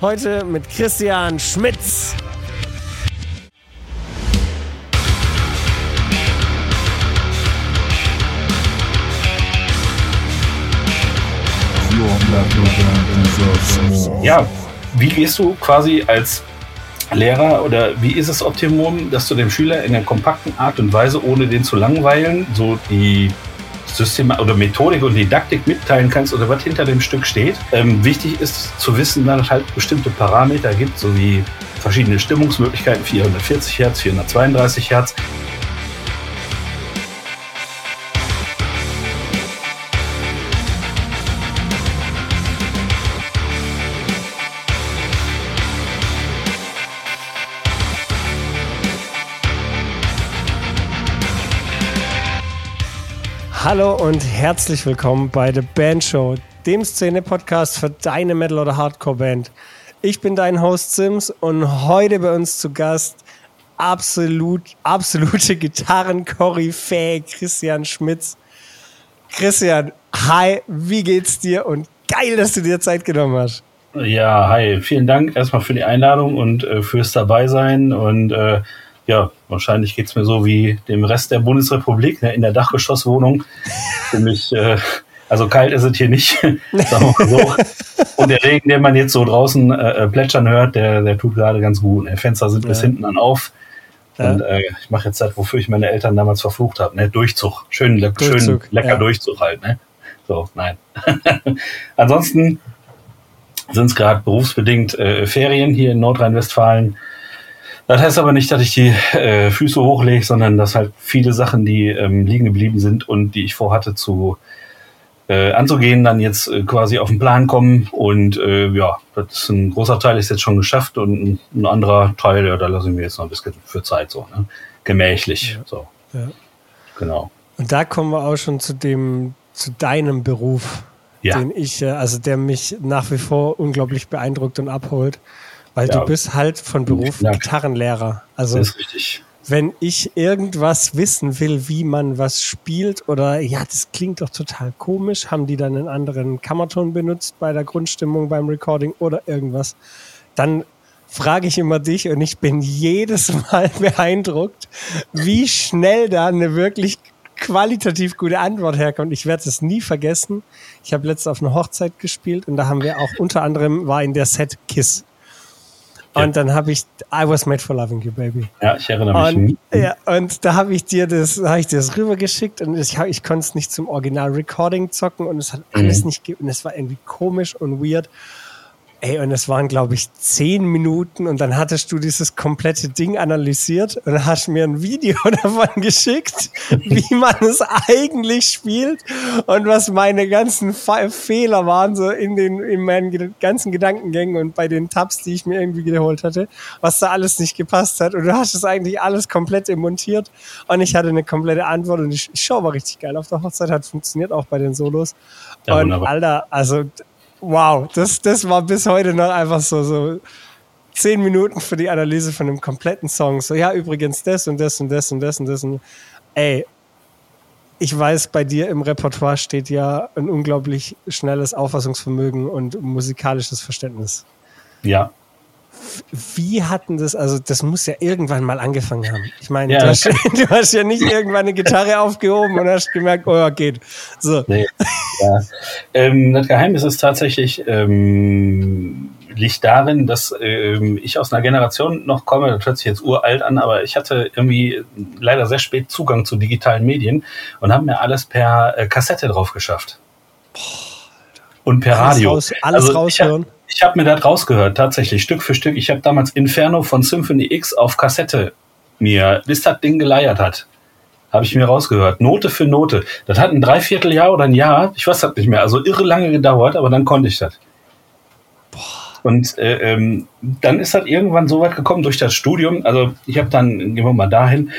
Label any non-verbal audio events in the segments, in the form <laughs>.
Heute mit Christian Schmitz. Ja, wie gehst du quasi als Lehrer oder wie ist es Optimum, dass du dem Schüler in einer kompakten Art und Weise, ohne den zu langweilen, so die System oder Methodik und Didaktik mitteilen kannst oder was hinter dem Stück steht. Ähm, wichtig ist zu wissen, dass es halt bestimmte Parameter gibt, so wie verschiedene Stimmungsmöglichkeiten, 440 Hertz, 432 Hertz. Hallo und herzlich willkommen bei The Band Show, dem Szene-Podcast für deine Metal- oder Hardcore-Band. Ich bin dein Host Sims und heute bei uns zu Gast absolut, absolute <laughs> Gitarren-Koryphäe Christian Schmitz. Christian, hi, wie geht's dir und geil, dass du dir Zeit genommen hast. Ja, hi, vielen Dank erstmal für die Einladung und äh, fürs Dabeisein und äh, ja, wahrscheinlich geht es mir so wie dem Rest der Bundesrepublik, ne, in der Dachgeschosswohnung. <laughs> Für mich, äh, also kalt ist es hier nicht, <laughs> sagen wir so. <laughs> Und der Regen, den man jetzt so draußen äh, äh plätschern hört, der, der tut gerade ganz gut. Die Fenster sind ja. bis hinten an auf. Ja. Und äh, ich mache jetzt das, wofür ich meine Eltern damals verflucht habe. Ne? Durchzug. Schön, le Durchzug, schön lecker ja. Durchzug halt. Ne? So, nein. Ansonsten sind es gerade berufsbedingt äh, Ferien hier in Nordrhein-Westfalen. Das heißt aber nicht, dass ich die äh, Füße hochlege, sondern dass halt viele Sachen, die ähm, liegen geblieben sind und die ich vorhatte zu äh, anzugehen, dann jetzt äh, quasi auf den Plan kommen. Und äh, ja, das ist ein großer Teil ist jetzt schon geschafft und ein, anderer Teil, ja, da lasse ich mir jetzt noch ein bisschen für Zeit so, ne? Gemächlich. Ja. So. Ja. Genau. Und da kommen wir auch schon zu dem, zu deinem Beruf, ja. den ich, äh, also der mich nach wie vor unglaublich beeindruckt und abholt. Weil ja. du bist halt von Beruf ja. Gitarrenlehrer. Also das ist richtig. wenn ich irgendwas wissen will, wie man was spielt oder ja, das klingt doch total komisch, haben die dann einen anderen Kammerton benutzt bei der Grundstimmung beim Recording oder irgendwas, dann frage ich immer dich und ich bin jedes Mal <laughs> beeindruckt, wie schnell da eine wirklich qualitativ gute Antwort herkommt. Ich werde es nie vergessen. Ich habe letztens auf einer Hochzeit gespielt und da haben wir auch unter anderem war in der Set Kiss und dann habe ich I was made for loving you, baby. Ja, ich erinnere mich. Und, ja, und da habe ich dir das, habe ich dir das rübergeschickt und ich, ich konnte es nicht zum Original-Recording zocken und es hat alles mhm. nicht, und es war irgendwie komisch und weird. Ey, und es waren, glaube ich, zehn Minuten und dann hattest du dieses komplette Ding analysiert und hast mir ein Video <laughs> davon geschickt, wie man es eigentlich spielt und was meine ganzen Fehler waren, so in den, in meinen ganzen Gedankengängen und bei den Tabs, die ich mir irgendwie wiederholt hatte, was da alles nicht gepasst hat. Und du hast es eigentlich alles komplett montiert und ich hatte eine komplette Antwort und die Show war richtig geil. Auf der Hochzeit hat funktioniert auch bei den Solos. Ja, und wunderbar. Alter, also wow, das, das war bis heute noch einfach so, so zehn Minuten für die Analyse von einem kompletten Song. So, ja, übrigens das und das und das und das und das. Und, ey, ich weiß, bei dir im Repertoire steht ja ein unglaublich schnelles Auffassungsvermögen und musikalisches Verständnis. Ja, wie hatten das, also das muss ja irgendwann mal angefangen haben. Ich meine, ja, du, hast, <laughs> du, hast, ja nicht irgendwann eine Gitarre aufgehoben und hast gemerkt, oh ja, geht. So. Nee, ja. ähm, das Geheimnis ist tatsächlich, ähm, liegt darin, dass ähm, ich aus einer Generation noch komme, das hört sich jetzt uralt an, aber ich hatte irgendwie leider sehr spät Zugang zu digitalen Medien und habe mir alles per äh, Kassette drauf geschafft. Boah, und per alles Radio. Raus, alles also raushören. Ich habe mir das rausgehört, tatsächlich, Stück für Stück. Ich habe damals Inferno von Symphony X auf Kassette mir, bis das Ding geleiert hat, habe ich mir rausgehört. Note für Note. Das hat ein Dreivierteljahr oder ein Jahr, ich weiß das nicht mehr, also irre lange gedauert, aber dann konnte ich das. Und äh, ähm, dann ist das irgendwann so weit gekommen durch das Studium. Also ich habe dann, gehen wir mal dahin,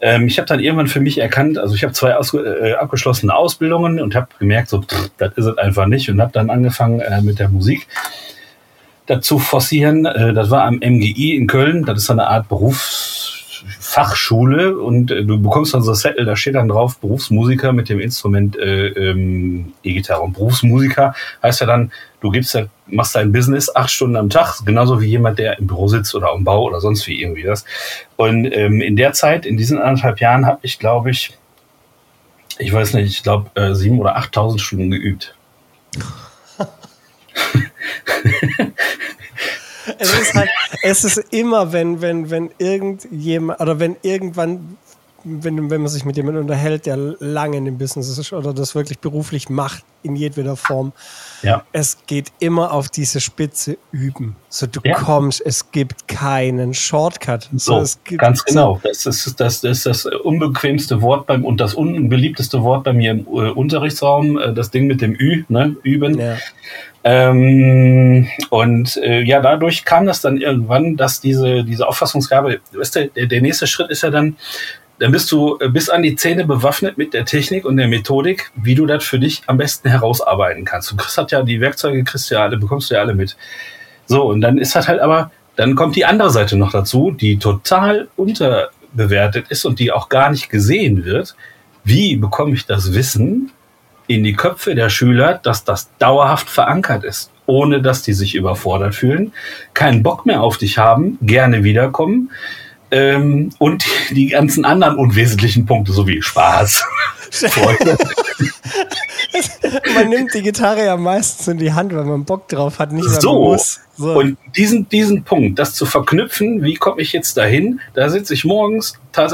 ähm, ich habe dann irgendwann für mich erkannt, also ich habe zwei aus, äh, abgeschlossene Ausbildungen und habe gemerkt, so, pff, das ist es einfach nicht und habe dann angefangen äh, mit der Musik dazu forcieren. Äh, das war am MGI in Köln. Das ist eine Art Berufs Fachschule und äh, du bekommst dann so ein Zettel, da steht dann drauf Berufsmusiker mit dem Instrument äh, ähm, E-Gitarre. Und Berufsmusiker heißt ja dann, du gibst ja, machst dein Business acht Stunden am Tag, genauso wie jemand, der im Büro sitzt oder am Bau oder sonst wie irgendwie das. Und ähm, in der Zeit, in diesen anderthalb Jahren, habe ich, glaube ich, ich weiß nicht, ich glaube, äh, sieben oder achttausend Stunden geübt. <laughs> <laughs> es ist halt, es ist immer, wenn, wenn, wenn irgendjemand oder wenn irgendwann wenn, wenn man sich mit jemandem unterhält, der lange in dem Business ist oder das wirklich beruflich macht, in jedweder Form, ja. es geht immer auf diese Spitze üben. So, du ja. kommst, es gibt keinen Shortcut. So, so ganz genau. Das ist das, das ist das unbequemste Wort beim und das unbeliebteste Wort bei mir im äh, Unterrichtsraum, äh, das Ding mit dem Ü, ne? Üben. Ja. Ähm, und äh, ja, dadurch kam das dann irgendwann, dass diese, diese Auffassungsgabe, weißt du, der, der nächste Schritt ist ja dann, dann bist du äh, bis an die Zähne bewaffnet mit der Technik und der Methodik, wie du das für dich am besten herausarbeiten kannst. Du kriegst halt ja die Werkzeuge, kriegst ja alle, bekommst du ja alle mit. So, und dann ist das halt aber, dann kommt die andere Seite noch dazu, die total unterbewertet ist und die auch gar nicht gesehen wird. Wie bekomme ich das Wissen in die Köpfe der Schüler, dass das dauerhaft verankert ist, ohne dass die sich überfordert fühlen, keinen Bock mehr auf dich haben, gerne wiederkommen ähm, und die ganzen anderen unwesentlichen Punkte, sowie Spaß. <laughs> man nimmt die Gitarre ja meistens in die Hand, weil man Bock drauf hat, nicht mehr so. muss. So. Und diesen, diesen Punkt, das zu verknüpfen, wie komme ich jetzt dahin? Da sitze ich morgens, äh,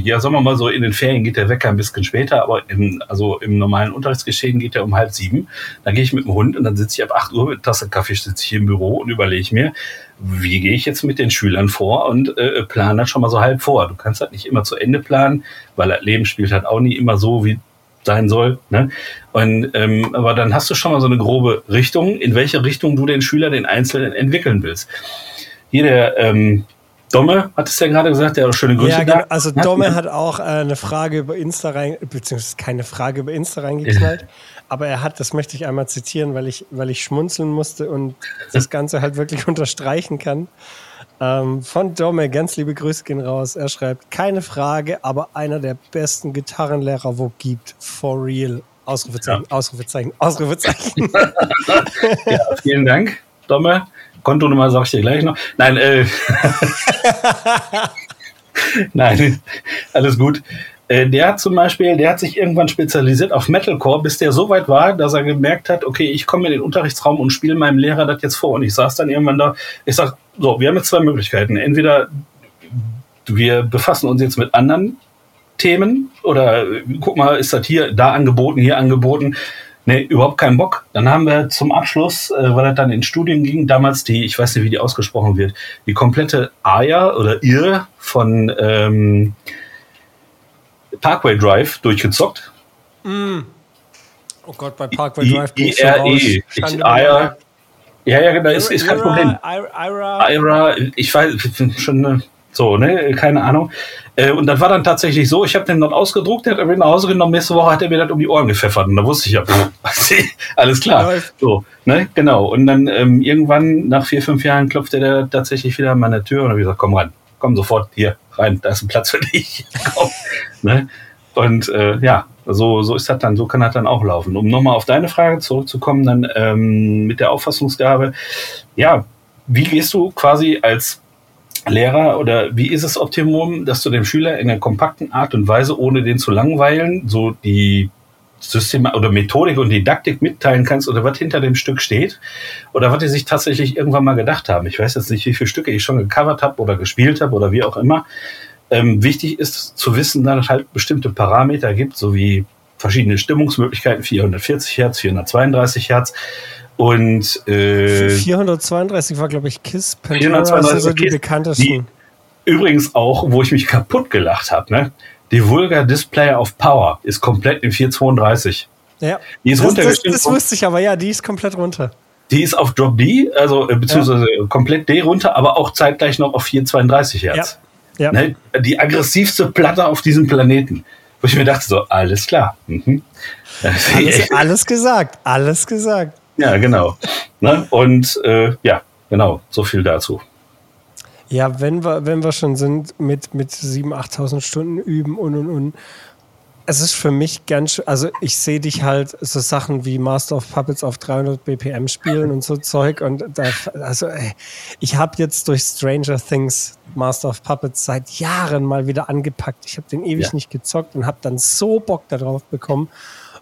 ja, sagen wir mal so, in den Ferien geht der Wecker ein bisschen später, aber im, also im normalen Unterrichtsgeschehen geht er um halb sieben. Dann gehe ich mit dem Hund und dann sitze ich ab acht Uhr mit Tasse Kaffee, sitze ich im Büro und überlege mir, wie gehe ich jetzt mit den Schülern vor und äh, plane das schon mal so halb vor. Du kannst halt nicht immer zu Ende planen, weil das Leben spielt halt auch nie immer so, wie sein soll. Ne? Und, ähm, aber dann hast du schon mal so eine grobe Richtung, in welche Richtung du den Schüler, den Einzelnen entwickeln willst. Hier der ähm, Domme hat es ja gerade gesagt, der hat auch schöne Grüße ja, genau. Also Domme hat auch äh, eine Frage über Insta rein, beziehungsweise keine Frage über Insta reingeknallt. <laughs> aber er hat, das möchte ich einmal zitieren, weil ich, weil ich schmunzeln musste und das Ganze halt wirklich <laughs> unterstreichen kann. Ähm, von Dome, ganz liebe Grüße gehen raus. Er schreibt, keine Frage, aber einer der besten Gitarrenlehrer, wo gibt. For real. Ausrufezeichen, ja. Ausrufezeichen, Ausrufezeichen. <laughs> ja, vielen Dank, Domme. Kontonummer sag ich dir gleich noch. Nein, äh. <laughs> Nein, alles gut. Äh, der hat zum Beispiel, der hat sich irgendwann spezialisiert auf Metalcore, bis der so weit war, dass er gemerkt hat, okay, ich komme in den Unterrichtsraum und spiele meinem Lehrer das jetzt vor. Und ich saß dann irgendwann da, ich sag, so, wir haben jetzt zwei Möglichkeiten. Entweder wir befassen uns jetzt mit anderen Themen oder guck mal, ist das hier, da angeboten, hier angeboten. Nee, überhaupt keinen Bock. Dann haben wir zum Abschluss, äh, weil er dann in Studien ging, damals die, ich weiß nicht, wie die ausgesprochen wird, die komplette AYA oder IR von ähm, Parkway Drive durchgezockt. Mm. Oh Gott, bei Parkway Drive bin ich IRE. Ich, Ira, ja, ja, genau, ist, ist kein Problem. Ira, Ira, ich weiß <laughs> schon äh, so, ne, keine Ahnung. Äh, und das war dann tatsächlich so, ich habe den dort ausgedruckt, der hat mir nach Hause genommen, nächste Woche hat er mir das um die Ohren gepfeffert und da wusste ich ja, <laughs> alles klar. So, ne, genau. Und dann ähm, irgendwann nach vier, fünf Jahren klopfte der tatsächlich wieder an meine Tür und habe gesagt, komm ran, komm sofort hier rein, da ist ein Platz für dich. <laughs> ne? Und äh, ja, so, so ist das dann, so kann das dann auch laufen. Um nochmal auf deine Frage zurückzukommen, dann ähm, mit der Auffassungsgabe, ja, wie gehst du quasi als Lehrer oder wie ist es Optimum, dass du dem Schüler in einer kompakten Art und Weise, ohne den zu langweilen, so die System oder Methodik und Didaktik mitteilen kannst oder was hinter dem Stück steht oder was die sich tatsächlich irgendwann mal gedacht haben. Ich weiß jetzt nicht, wie viele Stücke ich schon gecovert habe oder gespielt habe oder wie auch immer. Ähm, wichtig ist zu wissen, dass es halt bestimmte Parameter gibt, so wie verschiedene Stimmungsmöglichkeiten, 440 Hertz, 432 Hertz. Und äh, 432 war, glaube ich, Kiss, Pantera, 432 so die Kiss, bekanntesten. Die, übrigens auch, wo ich mich kaputt gelacht habe, ne? Die Vulgar Display of Power ist komplett in 432. Ja. Die ist das, das, das wusste ich aber, ja, die ist komplett runter. Die ist auf Drop D, also äh, beziehungsweise ja. komplett D runter, aber auch zeitgleich noch auf 432 Hertz. Ja. ja. Ne? Die aggressivste Platte auf diesem Planeten. Wo ich mir dachte, so, alles klar. Mhm. Alles, alles, gesagt, alles gesagt. Ja, genau. Ne? Und äh, ja, genau, so viel dazu. Ja, wenn wir, wenn wir schon sind mit, mit 7.000, 8.000 Stunden üben und und und. Es ist für mich ganz, also ich sehe dich halt so Sachen wie Master of Puppets auf 300 BPM spielen und so <laughs> Zeug und da, also ey, ich habe jetzt durch Stranger Things Master of Puppets seit Jahren mal wieder angepackt. Ich habe den ewig ja. nicht gezockt und habe dann so Bock darauf bekommen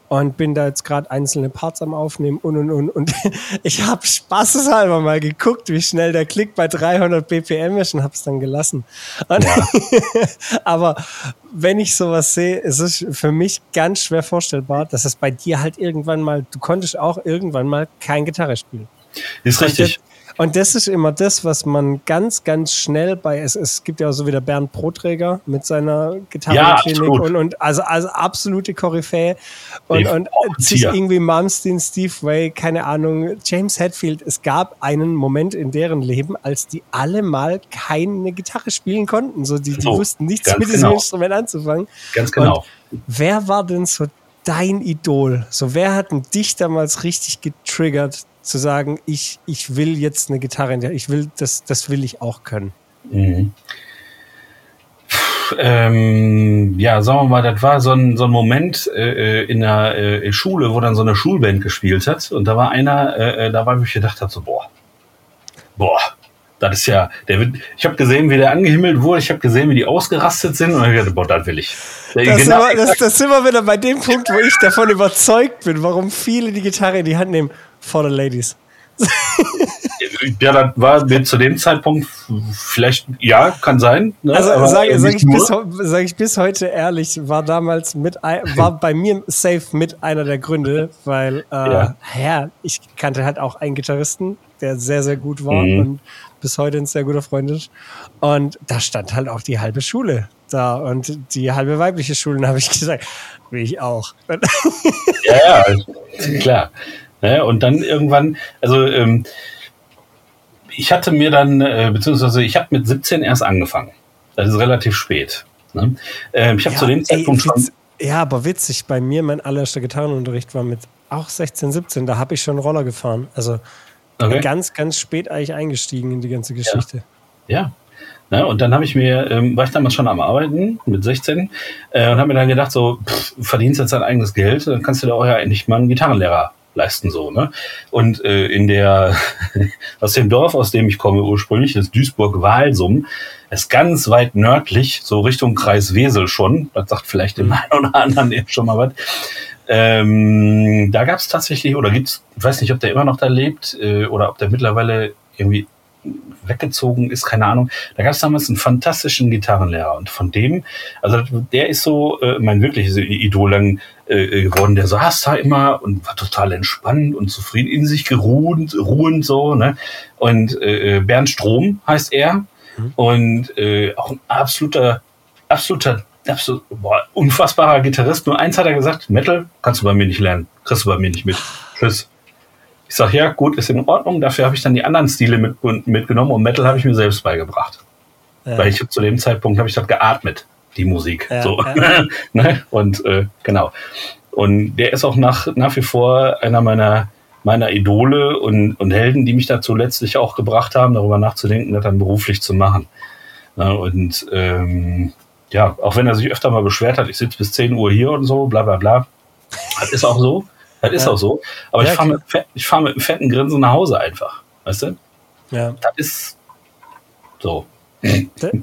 und bin da jetzt gerade einzelne Parts am Aufnehmen und und und. Und <laughs> ich habe spaßeshalber mal geguckt, wie schnell der Klick bei 300 BPM ist und habe es dann gelassen. Ja. <laughs> aber wenn ich sowas sehe, es ist für mich ganz schwer vorstellbar, dass es bei dir halt irgendwann mal, du konntest auch irgendwann mal kein Gitarre spielen. Ist richtig. Und das ist immer das, was man ganz, ganz schnell bei, es, es gibt ja auch so wie der Bernd Proträger mit seiner Gitarrenklinik ja, und, und also, also absolute Koryphäe und, und sich irgendwie Malmsteen, Steve Way, keine Ahnung, James Hetfield. Es gab einen Moment in deren Leben, als die alle mal keine Gitarre spielen konnten. So, die, die so, wussten nichts mit diesem genau. Instrument anzufangen. Ganz genau. Und wer war denn so dein Idol? So, wer hat denn dich damals richtig getriggert, zu sagen, ich, ich will jetzt eine Gitarre, ich will, das, das will ich auch können. Mhm. Ähm, ja, sagen wir mal, das war so ein, so ein Moment äh, äh in der äh, Schule, wo dann so eine Schulband gespielt hat. Und da war einer, äh, äh da war, wo ich gedacht habe, so, boah, boah, das ist ja, der wird, ich habe gesehen, wie der angehimmelt wurde, ich habe gesehen, wie die ausgerastet sind und ich dachte, boah, das will ich. Das, genau, wir, das, das sind wir wieder bei dem Punkt, wo ich davon überzeugt bin, warum viele die Gitarre in die Hand nehmen. For the Ladies. <laughs> ja, das war mir zu dem Zeitpunkt vielleicht, ja, kann sein. Ne? Also sage sag ich, bis, sag ich bis heute ehrlich, war damals mit, war bei mir safe mit einer der Gründe, weil, äh, ja. ja, ich kannte halt auch einen Gitarristen, der sehr, sehr gut war mhm. und bis heute ein sehr guter Freund ist. Und da stand halt auch die halbe Schule da und die halbe weibliche Schule. <laughs> Habe ich gesagt, will ich auch. ja, ja, klar. Ja, und dann irgendwann, also ähm, ich hatte mir dann, äh, beziehungsweise ich habe mit 17 erst angefangen. Das ist relativ spät. Ne? Ähm, ich habe ja, zu dem Zeitpunkt ey, schon. Ja, aber witzig, bei mir mein allererster Gitarrenunterricht war mit auch 16, 17, da habe ich schon Roller gefahren. Also Okay. Ganz, ganz spät eigentlich eingestiegen in die ganze Geschichte. Ja. ja. ja und dann habe ich mir, ähm, war ich damals schon am Arbeiten mit 16 äh, und habe mir dann gedacht, so, pff, verdienst jetzt dein eigenes Geld, dann kannst du dir auch ja endlich mal einen Gitarrenlehrer leisten so, ne? Und äh, in der <laughs> aus dem Dorf, aus dem ich komme ursprünglich, das Duisburg-Walsum, ist ganz weit nördlich, so Richtung Kreis Wesel schon. Das sagt vielleicht dem mhm. einen oder anderen eben schon mal was. Ähm, da gab es tatsächlich, oder gibt's, ich weiß nicht, ob der immer noch da lebt äh, oder ob der mittlerweile irgendwie weggezogen ist, keine Ahnung. Da gab es damals einen fantastischen Gitarrenlehrer und von dem, also der ist so äh, mein wirkliches Idol dann äh, geworden. Der saß da immer und war total entspannt und zufrieden in sich geruhend, ruhend so. Ne? Und äh, Bernd Strom heißt er mhm. und äh, auch ein absoluter, absoluter absolut, boah, unfassbarer Gitarrist. Nur eins hat er gesagt, Metal kannst du bei mir nicht lernen. Kriegst du bei mir nicht mit. Tschüss. Ich sag, ja, gut, ist in Ordnung. Dafür habe ich dann die anderen Stile mit, mitgenommen und Metal habe ich mir selbst beigebracht. Ja. Weil ich zu dem Zeitpunkt habe ich das geatmet, die Musik. Ja, so. Ja. <laughs> ne? Und äh, genau. Und der ist auch nach, nach wie vor einer meiner, meiner Idole und, und Helden, die mich dazu letztlich auch gebracht haben, darüber nachzudenken, das dann beruflich zu machen. Ja, und ähm, ja, auch wenn er sich öfter mal beschwert hat, ich sitze bis 10 Uhr hier und so, bla bla bla. Das ist auch so. Das ist ja. auch so. Aber ja, ich fahre mit, fahr mit einem fetten Grinsen nach Hause einfach. Weißt du? Ja. Das ist so.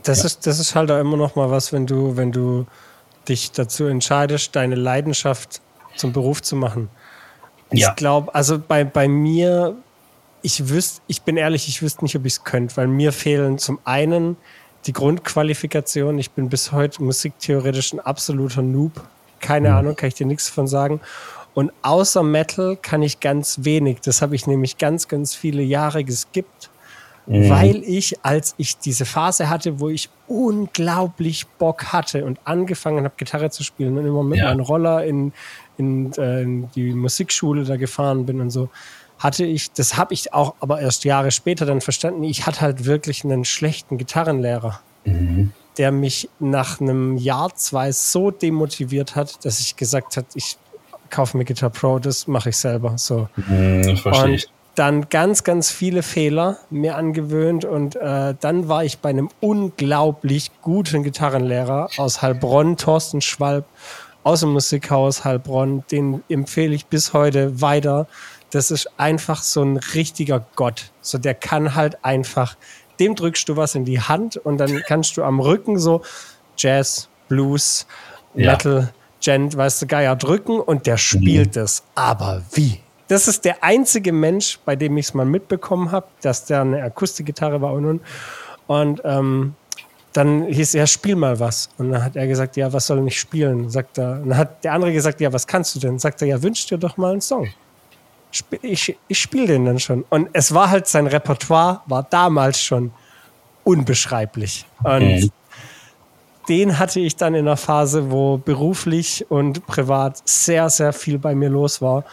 Das ist, das ist halt auch immer noch mal was, wenn du, wenn du dich dazu entscheidest, deine Leidenschaft zum Beruf zu machen. Ja. Ich glaube, also bei, bei mir, ich wüsste, ich bin ehrlich, ich wüsste nicht, ob ich es könnte, weil mir fehlen zum einen die Grundqualifikation. Ich bin bis heute musiktheoretisch ein absoluter Noob. Keine mhm. Ahnung, kann ich dir nichts von sagen. Und außer Metal kann ich ganz wenig. Das habe ich nämlich ganz, ganz viele Jahre geskippt, mhm. weil ich, als ich diese Phase hatte, wo ich unglaublich Bock hatte und angefangen habe, Gitarre zu spielen und immer mit ja. meinem Roller in, in, äh, in die Musikschule da gefahren bin und so, hatte ich, das habe ich auch aber erst Jahre später dann verstanden, ich hatte halt wirklich einen schlechten Gitarrenlehrer, mhm. der mich nach einem Jahr, zwei so demotiviert hat, dass ich gesagt habe, ich kaufe mir Guitar Pro, das mache ich selber. So. Das verstehe ich. dann ganz, ganz viele Fehler mir angewöhnt und äh, dann war ich bei einem unglaublich guten Gitarrenlehrer aus Heilbronn, Thorsten Schwalb, aus dem Musikhaus Heilbronn. Den empfehle ich bis heute weiter. Das ist einfach so ein richtiger Gott. So, der kann halt einfach, dem drückst du was in die Hand und dann kannst du am Rücken so Jazz, Blues, Metal, ja. Gent, weißt du, Geier drücken und der spielt es. Aber wie? das ist der einzige Mensch, bei dem ich es mal mitbekommen habe, dass der eine Akustikgitarre war und und. Und ähm, dann hieß er, spiel mal was. Und dann hat er gesagt, ja, was soll ich spielen? Sagt er. Und dann hat der andere gesagt, ja, was kannst du denn? Sagt er, ja, wünsch dir doch mal einen Song. Ich, ich spiele den dann schon. Und es war halt sein Repertoire, war damals schon unbeschreiblich. Und mhm. Den hatte ich dann in einer Phase, wo beruflich und privat sehr, sehr viel bei mir los war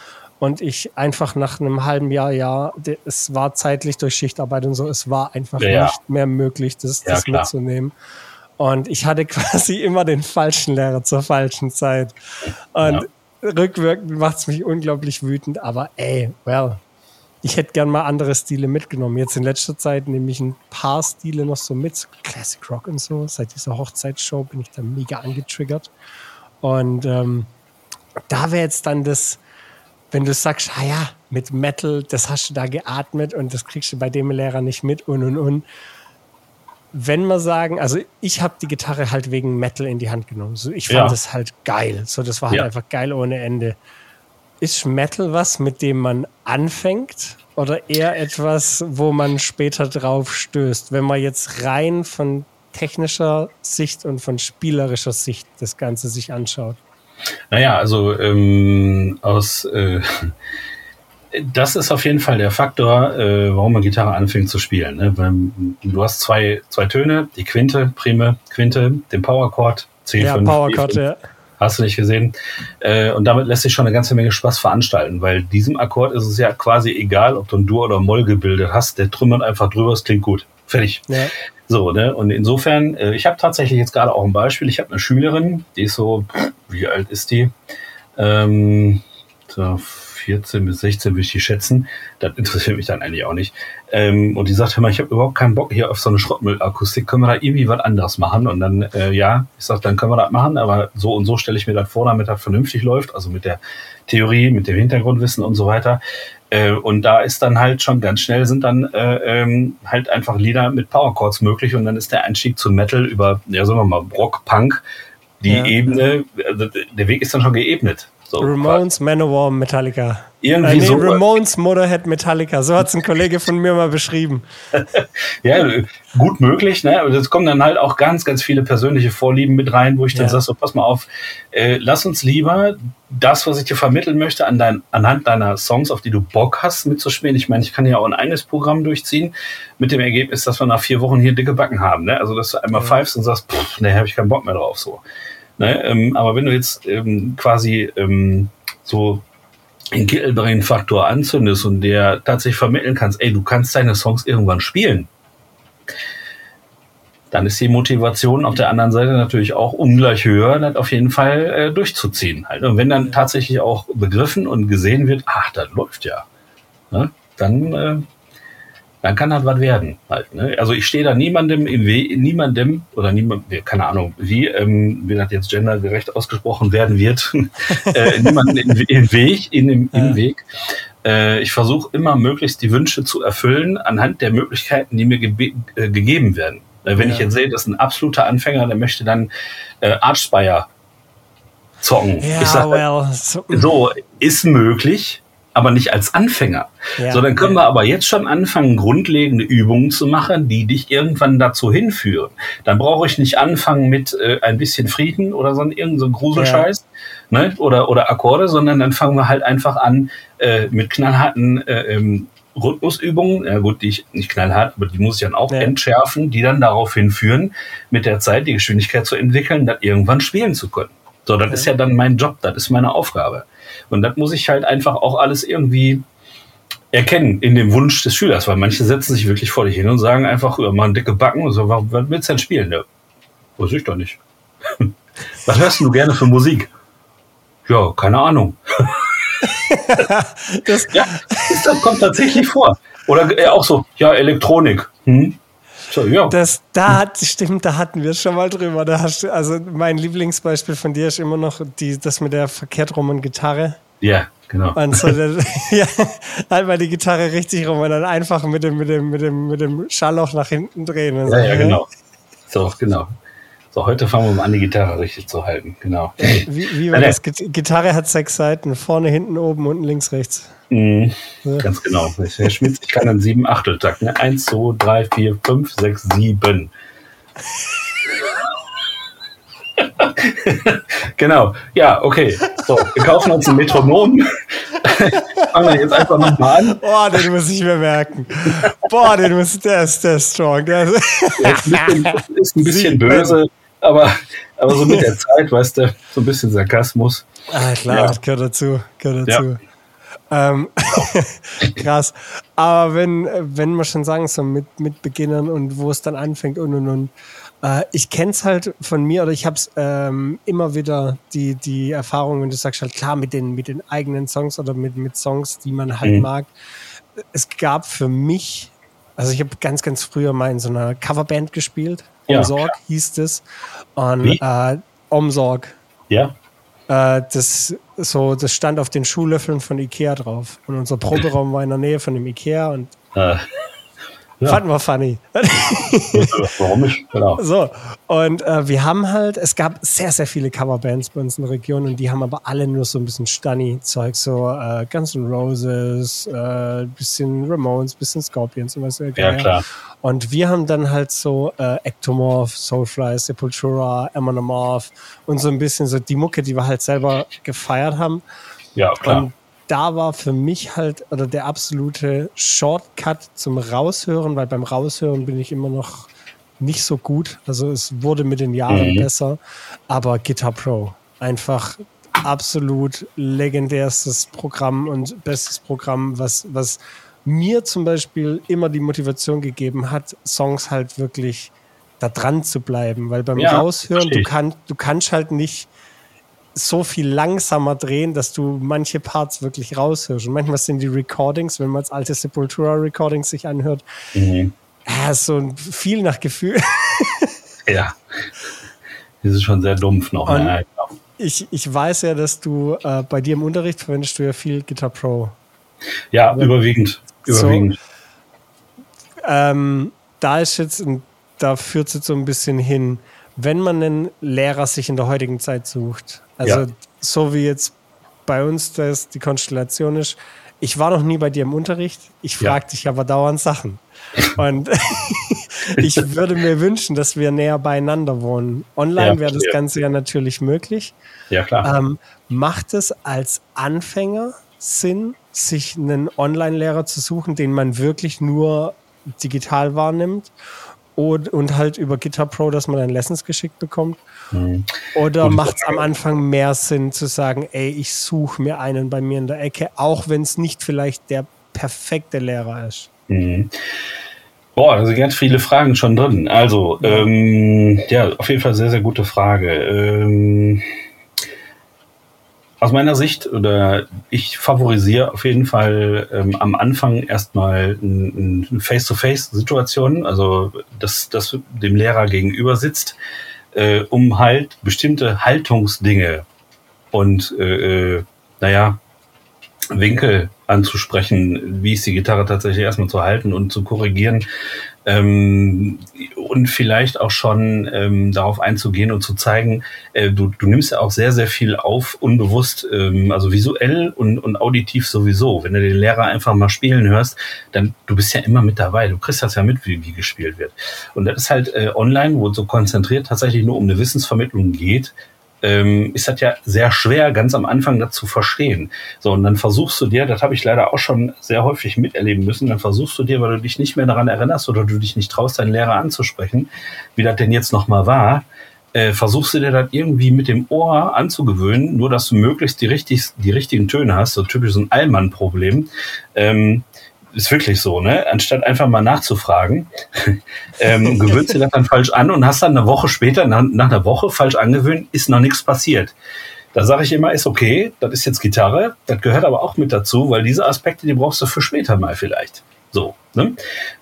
und ich einfach nach einem halben Jahr, ja, es war zeitlich durch Schichtarbeit und so, es war einfach ja. nicht mehr möglich, das, ja, das mitzunehmen. Und ich hatte <laughs> quasi immer den falschen Lehrer zur falschen Zeit. Und ja. rückwirkend macht es mich unglaublich wütend, aber ey, well, ich hätte gern mal andere Stile mitgenommen. Jetzt in letzter Zeit nehme ich ein paar Stile noch so mit, so Classic Rock und so. Seit dieser Hochzeitsshow bin ich da mega angetriggert. Und ähm, da wäre jetzt dann das, wenn du sagst, ah ja, mit Metal, das hast du da geatmet und das kriegst du bei dem Lehrer nicht mit und und und. Wenn wir sagen, also ich habe die Gitarre halt wegen Metal in die Hand genommen. So, ich fand ja. das halt geil. So, das war halt ja. einfach geil ohne Ende. Ist Metal was, mit dem man anfängt oder eher etwas, wo man später drauf stößt, wenn man jetzt rein von technischer Sicht und von spielerischer Sicht das Ganze sich anschaut? Naja, also ähm, aus äh, das ist auf jeden Fall der Faktor, äh, warum man Gitarre anfängt zu spielen. Ne? Weil, du hast zwei, zwei Töne, die Quinte, Prime, Quinte, den Powerchord, C5. Ja, Powerchord, ja. Hast du nicht gesehen? Äh, und damit lässt sich schon eine ganze Menge Spaß veranstalten, weil diesem Akkord ist es ja quasi egal, ob du ein Dur oder Moll gebildet hast, der trümmert einfach drüber, es klingt gut. Fertig. Ja. So, ne? Und insofern, äh, ich habe tatsächlich jetzt gerade auch ein Beispiel. Ich habe eine Schülerin, die ist so, wie alt ist die? Ähm, so 14 bis 16 würde ich die schätzen. Das interessiert mich dann eigentlich auch nicht. Ähm, und die sagt, hör mal, ich habe überhaupt keinen Bock hier auf so eine Schrottmüllakustik. Können wir da irgendwie was anderes machen? Und dann, äh, ja, ich sage, dann können wir das machen, aber so und so stelle ich mir das vor, damit das vernünftig läuft. Also mit der Theorie, mit dem Hintergrundwissen und so weiter. Äh, und da ist dann halt schon ganz schnell sind dann äh, ähm, halt einfach Lieder mit Powerchords möglich und dann ist der Einstieg zum Metal über, ja sagen wir mal, Rock, Punk, die ja. Ebene, also der Weg ist dann schon geebnet. So, Ramones, Manowar, Metallica. Irgendwie äh, nee, so. Ramones, Motorhead, Metallica. So hat es ein Kollege von mir mal beschrieben. <laughs> ja, gut möglich. Ne? Aber es kommen dann halt auch ganz, ganz viele persönliche Vorlieben mit rein, wo ich dann ja. sage, so, pass mal auf, äh, lass uns lieber das, was ich dir vermitteln möchte, an dein, anhand deiner Songs, auf die du Bock hast, mitzuspielen. Ich meine, ich kann ja auch ein eigenes Programm durchziehen, mit dem Ergebnis, dass wir nach vier Wochen hier dicke Backen haben. Ne? Also, dass du einmal ja. pfeifst und sagst, pff, ne, habe ich keinen Bock mehr drauf. so. Ne? Ähm, aber wenn du jetzt ähm, quasi ähm, so den Kittelbrain-Faktor anzündest und der tatsächlich vermitteln kannst, ey, du kannst deine Songs irgendwann spielen, dann ist die Motivation auf der anderen Seite natürlich auch ungleich höher, das auf jeden Fall äh, durchzuziehen. Halt. Und wenn dann tatsächlich auch begriffen und gesehen wird, ach, das läuft ja, ne? dann äh, dann kann das was werden halt. Ne? Also ich stehe da niemandem im Weg, niemandem oder niemand, keine Ahnung, wie, ähm, wie das jetzt gendergerecht ausgesprochen werden wird, <laughs> äh, niemandem im, im, Weg, in, im, im ja. Weg. Äh, ich versuche immer möglichst die Wünsche zu erfüllen anhand der Möglichkeiten, die mir ge äh, gegeben werden. Äh, wenn ja. ich jetzt sehe, dass ein absoluter Anfänger, der möchte dann äh, Archspire zocken. Ja, sag, well. so ist möglich aber nicht als Anfänger. Ja, so, dann können ja. wir aber jetzt schon anfangen, grundlegende Übungen zu machen, die dich irgendwann dazu hinführen. Dann brauche ich nicht anfangen mit äh, ein bisschen Frieden oder so irgendein so Gruselscheiß ja. ne? oder, oder Akkorde, sondern dann fangen wir halt einfach an äh, mit knallharten äh, ähm, Rhythmusübungen, ja gut, die ich nicht knallhart, aber die muss ich dann auch ja. entschärfen, die dann darauf hinführen, mit der Zeit die Geschwindigkeit zu entwickeln, dann irgendwann spielen zu können. So, das ist ja dann mein Job, das ist meine Aufgabe. Und das muss ich halt einfach auch alles irgendwie erkennen in dem Wunsch des Schülers, weil manche setzen sich wirklich vor dich hin und sagen einfach, ja, mal dicke Backen und so, was willst du denn spielen? Ja, weiß ich doch nicht. <laughs> was hörst du gerne für Musik? Ja, keine Ahnung. <laughs> das ja, das kommt tatsächlich vor. Oder äh, auch so, ja, Elektronik. Hm? Das, da hat, stimmt, da hatten wir schon mal drüber. Da hast, also mein Lieblingsbeispiel von dir ist immer noch die, das mit der verkehrt rum Gitarre. Ja, genau. Und so, das, <laughs> <laughs> ja, einmal die Gitarre richtig rum und dann einfach mit dem, mit dem, mit dem, mit dem Schallloch nach hinten drehen. ja, so, ja, genau. So, genau. So, heute fangen wir mal an, die Gitarre richtig zu halten. Genau. Wie, wie war das? Gitarre hat sechs Seiten, vorne, hinten, oben, unten, links, rechts. Mhm, ja. Ganz genau. Herr Schmitz, ich kann dann sieben Achteltakt. Ne? Eins, zwei, drei, vier, fünf, sechs, sieben. <laughs> genau. Ja, okay. So, wir kaufen uns ein Metronom. <laughs> Fangen wir jetzt einfach nochmal an. Boah, den muss ich mir merken. Boah, den muss, der ist, der ist strong. Der ist, ein bisschen, ist ein bisschen böse, aber, aber so mit der <laughs> Zeit, weißt du, so ein bisschen Sarkasmus. Ah, klar, ja. gehört dazu. Gehört dazu. Ja. Ähm, <laughs> krass. Aber wenn, wenn wir schon sagen, so mit, mit Beginnern und wo es dann anfängt und und und. Äh, ich kenne es halt von mir oder ich habe es ähm, immer wieder die, die Erfahrung, wenn du sagst halt klar mit den, mit den eigenen Songs oder mit, mit Songs, die man halt mhm. mag. Es gab für mich, also ich habe ganz, ganz früher mal in so einer Coverband gespielt. Ja, Omsorg klar. hieß es. Und? Äh, Omsorg. Ja. Äh, das, so, das stand auf den Schuhlöffeln von Ikea drauf. Und unser Proberaum war in der Nähe von dem Ikea und äh. Ja. Fanden wir funny. <laughs> Warum nicht? Genau. So, und äh, wir haben halt, es gab sehr, sehr viele Coverbands bei uns in der Region und die haben aber alle nur so ein bisschen Stunny-Zeug, so äh, Guns N' Roses, äh, bisschen Ramones, bisschen Scorpions und was ja, klar. Und wir haben dann halt so äh, Ectomorph, Soulfly, Sepultura, Amon Amarth und so ein bisschen so die Mucke, die wir halt selber gefeiert haben. Ja, klar. Und da war für mich halt oder der absolute Shortcut zum Raushören, weil beim Raushören bin ich immer noch nicht so gut. Also es wurde mit den Jahren mhm. besser. Aber Guitar Pro, einfach absolut legendärstes Programm und bestes Programm, was, was mir zum Beispiel immer die Motivation gegeben hat, Songs halt wirklich da dran zu bleiben. Weil beim ja, Raushören, du, kann, du kannst halt nicht so viel langsamer drehen, dass du manche Parts wirklich raushörst. Und manchmal sind die Recordings, wenn man als alte Sepultura-Recordings sich anhört, mhm. ja, so viel nach Gefühl. <laughs> ja. Das ist schon sehr dumpf noch. Ne? Ich, ich weiß ja, dass du äh, bei dir im Unterricht verwendest du ja viel Guitar Pro. Ja, ja. überwiegend. überwiegend. So, ähm, da ist jetzt, da führt es jetzt so ein bisschen hin, wenn man einen Lehrer sich in der heutigen Zeit sucht, also ja. so wie jetzt bei uns das die Konstellation ist, ich war noch nie bei dir im Unterricht, ich frage ja. dich aber dauernd Sachen. <laughs> Und <laughs> ich würde mir wünschen, dass wir näher beieinander wohnen. Online ja, wäre das Ganze ja natürlich möglich. Ja, klar. Ähm, macht es als Anfänger Sinn, sich einen Online-Lehrer zu suchen, den man wirklich nur digital wahrnimmt? und, und halt über Guitar Pro, dass man dann Lessons geschickt bekommt? Mhm. Oder macht es am Anfang mehr Sinn zu sagen, ey, ich suche mir einen bei mir in der Ecke, auch wenn es nicht vielleicht der perfekte Lehrer ist? Mhm. Boah, da sind ganz viele Fragen schon drin. Also, ähm, ja, auf jeden Fall sehr, sehr gute Frage. Ähm, aus meiner Sicht, oder ich favorisiere auf jeden Fall ähm, am Anfang erstmal eine Face-to-Face-Situation, also dass das dem Lehrer gegenüber sitzt, äh, um halt bestimmte Haltungsdinge und äh, äh naja, Winkel anzusprechen, wie ist die Gitarre tatsächlich erstmal zu halten und zu korrigieren, ähm, und vielleicht auch schon ähm, darauf einzugehen und zu zeigen, äh, du, du nimmst ja auch sehr, sehr viel auf, unbewusst, ähm, also visuell und, und auditiv sowieso. Wenn du den Lehrer einfach mal spielen hörst, dann du bist ja immer mit dabei. Du kriegst das ja mit, wie, wie gespielt wird. Und das ist halt äh, online, wo es so konzentriert tatsächlich nur um eine Wissensvermittlung geht, ähm, ist das ja sehr schwer, ganz am Anfang das zu verstehen. So, und dann versuchst du dir, das habe ich leider auch schon sehr häufig miterleben müssen, dann versuchst du dir, weil du dich nicht mehr daran erinnerst oder du dich nicht traust, deinen Lehrer anzusprechen, wie das denn jetzt nochmal war, äh, versuchst du dir das irgendwie mit dem Ohr anzugewöhnen, nur dass du möglichst die, richtig, die richtigen Töne hast, so typisch so ein Allmann-Problem. Ähm, ist wirklich so, ne? Anstatt einfach mal nachzufragen, <laughs> ähm, gewöhnst du das dann falsch an und hast dann eine Woche später, nach, nach einer Woche falsch angewöhnt, ist noch nichts passiert. Da sage ich immer, ist okay, das ist jetzt Gitarre, das gehört aber auch mit dazu, weil diese Aspekte, die brauchst du für später mal vielleicht. So. Ne?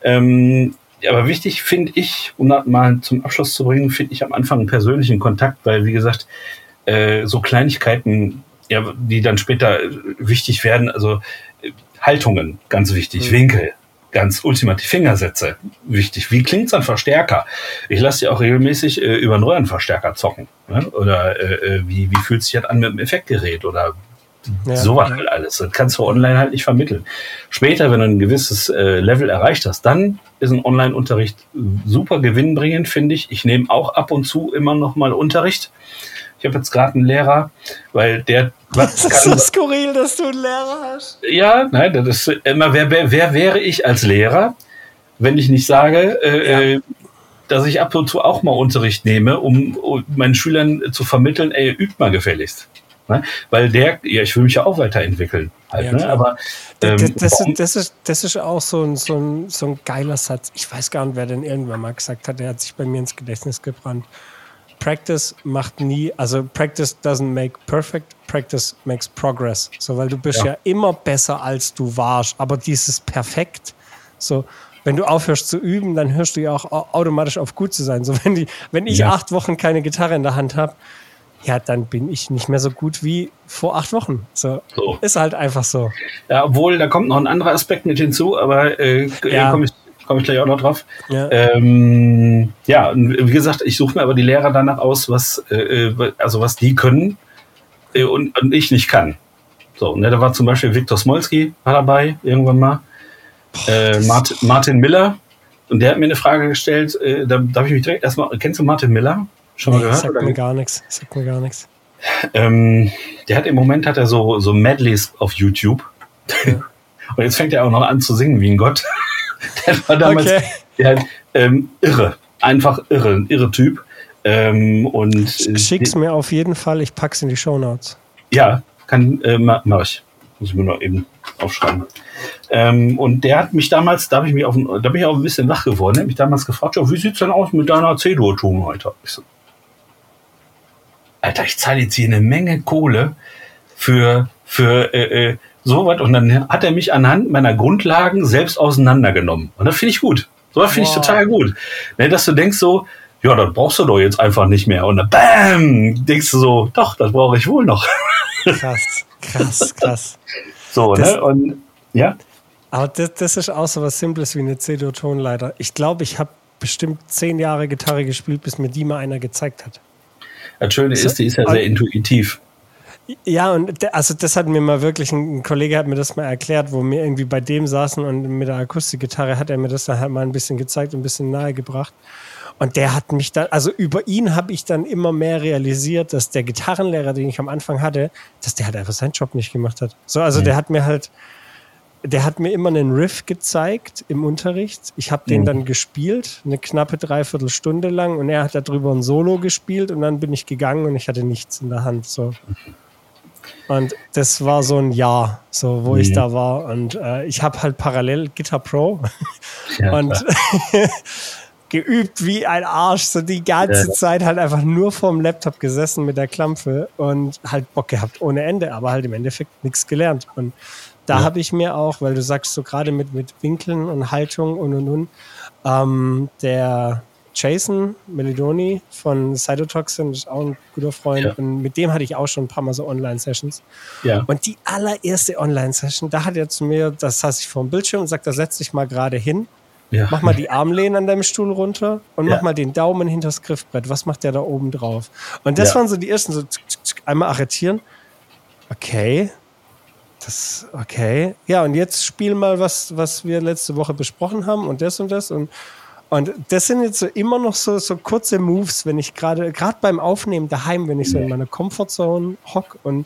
Ähm, aber wichtig finde ich, um das mal zum Abschluss zu bringen, finde ich am Anfang einen persönlichen Kontakt, weil wie gesagt, äh, so Kleinigkeiten, ja, die dann später wichtig werden, also Haltungen, ganz wichtig, mhm. Winkel, ganz ultimativ Fingersätze, wichtig. Wie klingt's an Verstärker? Ich lasse die auch regelmäßig äh, über einen Röhrenverstärker zocken. Ne? Oder äh, äh wie, wie fühlt sich das an mit dem Effektgerät? Oder ja, sowas ja. halt alles. Das kannst du online halt nicht vermitteln. Später, wenn du ein gewisses äh, Level erreicht hast, dann ist ein Online-Unterricht super gewinnbringend, finde ich. Ich nehme auch ab und zu immer noch mal Unterricht. Ich habe jetzt gerade einen Lehrer, weil der. Was das ist so skurril, dass du einen Lehrer hast. Ja, nein, das ist immer, wer, wer, wer wäre ich als Lehrer, wenn ich nicht sage, äh, ja. Äh, dass ich ab und zu auch mal Unterricht nehme, um, um meinen Schülern zu vermitteln, ey, übt mal gefälligst. Ne? Weil der, ja, ich will mich ja auch weiterentwickeln. Halt, ja, ne? Aber ähm, das, das, ist, das, ist, das ist auch so ein, so, ein, so ein geiler Satz. Ich weiß gar nicht, wer den irgendwann mal gesagt hat. Der hat sich bei mir ins Gedächtnis gebrannt. Practice macht nie, also Practice doesn't make perfect, Practice makes progress. So, weil du bist ja, ja immer besser als du warst. Aber dieses perfekt, so, wenn du aufhörst zu üben, dann hörst du ja auch automatisch auf gut zu sein. So, wenn, die, wenn ich ja. acht Wochen keine Gitarre in der Hand habe, ja, dann bin ich nicht mehr so gut wie vor acht Wochen. So, so. ist halt einfach so. Ja, obwohl, da kommt noch ein anderer Aspekt mit hinzu, aber äh, ja. komme ich, komm ich gleich auch noch drauf. Ja, ähm, ja wie gesagt, ich suche mir aber die Lehrer danach aus, was, äh, äh, also was die können äh, und, und ich nicht kann. So, ne, da war zum Beispiel Viktor Smolski war dabei, irgendwann mal. Äh, Martin, Martin Miller, und der hat mir eine Frage gestellt, äh, da, da habe ich mich direkt erstmal, kennst du Martin Miller? Schon mal nee, gehört? Sagt mir gar nichts. Sagt mir gar nichts. Ähm, der hat im Moment hat er so, so Medleys auf YouTube. Ja. <laughs> Und jetzt fängt er auch noch an zu singen wie ein Gott. <laughs> der war damals okay. der ähm, irre. Einfach irre. Ein irre Typ. Ähm, und, Schick's mir auf jeden Fall. Ich pack's in die Show Notes. Ja, kann, äh, mach ich. Muss ich mir noch eben aufschreiben. Ähm, und der hat mich damals, da, ich mich auf, da bin ich auch ein bisschen wach geworden, der hat mich damals gefragt, wie sieht's denn aus mit deiner C-Dur-Ton heute? Ich so, Alter, ich zahle jetzt hier eine Menge Kohle für, für äh, äh, so was. Und dann hat er mich anhand meiner Grundlagen selbst auseinandergenommen. Und das finde ich gut. So was finde ich total gut. Ne, dass du denkst so, ja, das brauchst du doch jetzt einfach nicht mehr. Und dann BAM! Denkst du so, doch, das brauche ich wohl noch. Krass, krass, krass. <laughs> so, das, ne? Und ja. Aber das, das ist auch so was Simples wie eine C-Dur-Tonleiter. Ich glaube, ich habe bestimmt zehn Jahre Gitarre gespielt, bis mir die mal einer gezeigt hat. Das Schöne ist, die ist ja sehr intuitiv. Ja, und also das hat mir mal wirklich, ein Kollege hat mir das mal erklärt, wo wir irgendwie bei dem saßen und mit der Akustikgitarre hat er mir das dann halt mal ein bisschen gezeigt und ein bisschen nahegebracht. Und der hat mich dann, also über ihn habe ich dann immer mehr realisiert, dass der Gitarrenlehrer, den ich am Anfang hatte, dass der halt einfach seinen Job nicht gemacht hat. So, also mhm. der hat mir halt, der hat mir immer einen Riff gezeigt im Unterricht. Ich habe den mhm. dann gespielt, eine knappe Dreiviertelstunde lang, und er hat darüber ein Solo gespielt und dann bin ich gegangen und ich hatte nichts in der Hand. So. Und das war so ein Jahr, so wo mhm. ich da war. Und äh, ich habe halt parallel Guitar Pro ja, und <laughs> geübt wie ein Arsch, so die ganze ja. Zeit halt einfach nur vorm Laptop gesessen mit der Klampfe und halt Bock gehabt ohne Ende, aber halt im Endeffekt nichts gelernt. Und da ja. habe ich mir auch, weil du sagst so gerade mit, mit Winkeln und Haltung und und und, ähm, der Jason Melidoni von Cytotoxin ist auch ein guter Freund ja. und mit dem hatte ich auch schon ein paar Mal so Online-Sessions. Ja. Und die allererste Online-Session, da hat er zu mir, da saß ich vor dem Bildschirm und sagt, da setz dich mal gerade hin, ja. mach mal die Armlehnen an deinem Stuhl runter und mach mal den Daumen hinters Griffbrett. Was macht der da oben drauf? Und das waren so die ersten, so einmal arretieren. Okay, das, okay. Ja, und jetzt spiel mal was, was wir letzte Woche besprochen haben und das und das und und das sind jetzt so immer noch so, so kurze Moves, wenn ich gerade, gerade beim Aufnehmen daheim, wenn ich so in meiner Comfortzone hock und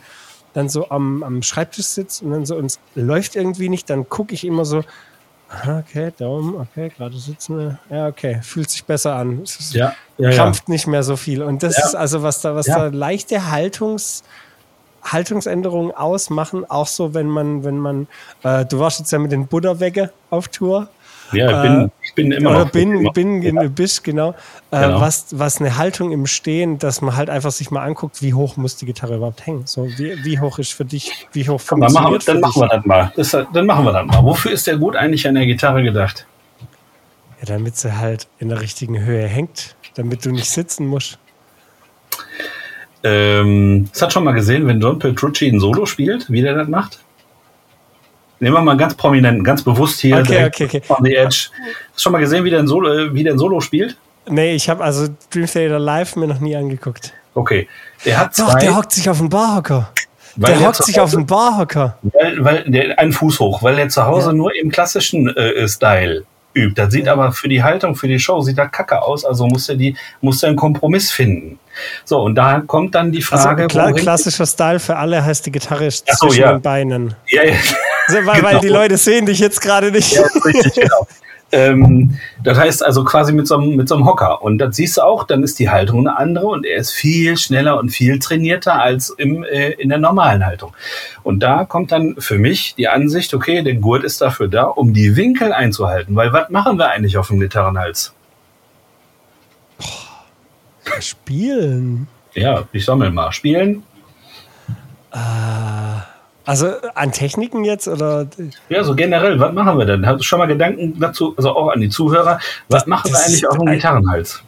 dann so am, am Schreibtisch sitze und dann so, und es läuft irgendwie nicht, dann gucke ich immer so, okay, Daumen, okay, gerade sitzen Ja, okay, fühlt sich besser an. Es ja, ja, krampft ja. nicht mehr so viel. Und das ist also, was da, was da leichte Haltungs- Haltungsänderungen ausmachen, auch so, wenn man, wenn man, äh, du warst jetzt ja mit den Buddha-Wegge auf Tour. Ja, ich bin, ich bin immer oder noch. bin, bin, Ja. bist, genau. Äh, Genau. was, was eine Haltung im Stehen, dass man halt einfach sich mal anguckt, wie hoch muss die Gitarre überhaupt hängen. So, wie, wie hoch ist für dich, wie hoch Dann machen, funktioniert dann machen wir das mal. Das, dann machen wir das mal. Wofür ist der gut eigentlich an der Gitarre gedacht? Ja, damit sie halt in der richtigen Höhe hängt, damit du nicht sitzen musst. Ähm, das hat schon mal gesehen, wenn John Petrucci ein Solo spielt, wie der das macht? Nehmen wir mal ganz prominent, ganz bewusst hier Okay, okay, okay. on the edge. Hast du schon mal gesehen, wie der ein Solo, äh, wie der ein Solo spielt? Nee, ich habe also Dream Theater Live mir noch nie angeguckt. Okay. Der hat Doch, zwei, der hockt sich auf den Barhocker. Der er hockt zu sich auf Hause- den Barhocker. Weil, weil der einen Fuß hoch, weil er zu Hause Ja. nur im klassischen äh, Style übt. Das sieht aber für die Haltung, für die Show, sieht da kacke aus. Also muss er die, muss er einen Kompromiss finden. So, und da kommt dann die Also Frage. kla wohin- klassischer Style für alle heißt die Gitarre Ach so, zwischen ja. den Beinen. Ja, ja. Also, weil, weil Genau. die Leute sehen dich jetzt gerade nicht. Ja, richtig, genau. Ähm, das heißt also quasi mit so, einem, mit so einem Hocker. Und das siehst du auch, dann ist die Haltung eine andere und er ist viel schneller und viel trainierter als im, äh, in der normalen Haltung. Und da kommt dann für mich die Ansicht, okay, der Gurt ist dafür da, um die Winkel einzuhalten. Weil was machen wir eigentlich auf dem Gitarrenhals? Spielen. Ja, ich sammle mal. Spielen. Also an Techniken jetzt oder? Ja, so generell, was machen wir denn? Hast du schon mal Gedanken dazu, also auch an die Zuhörer, was Das- machen wir eigentlich auf dem Gitarrenhals?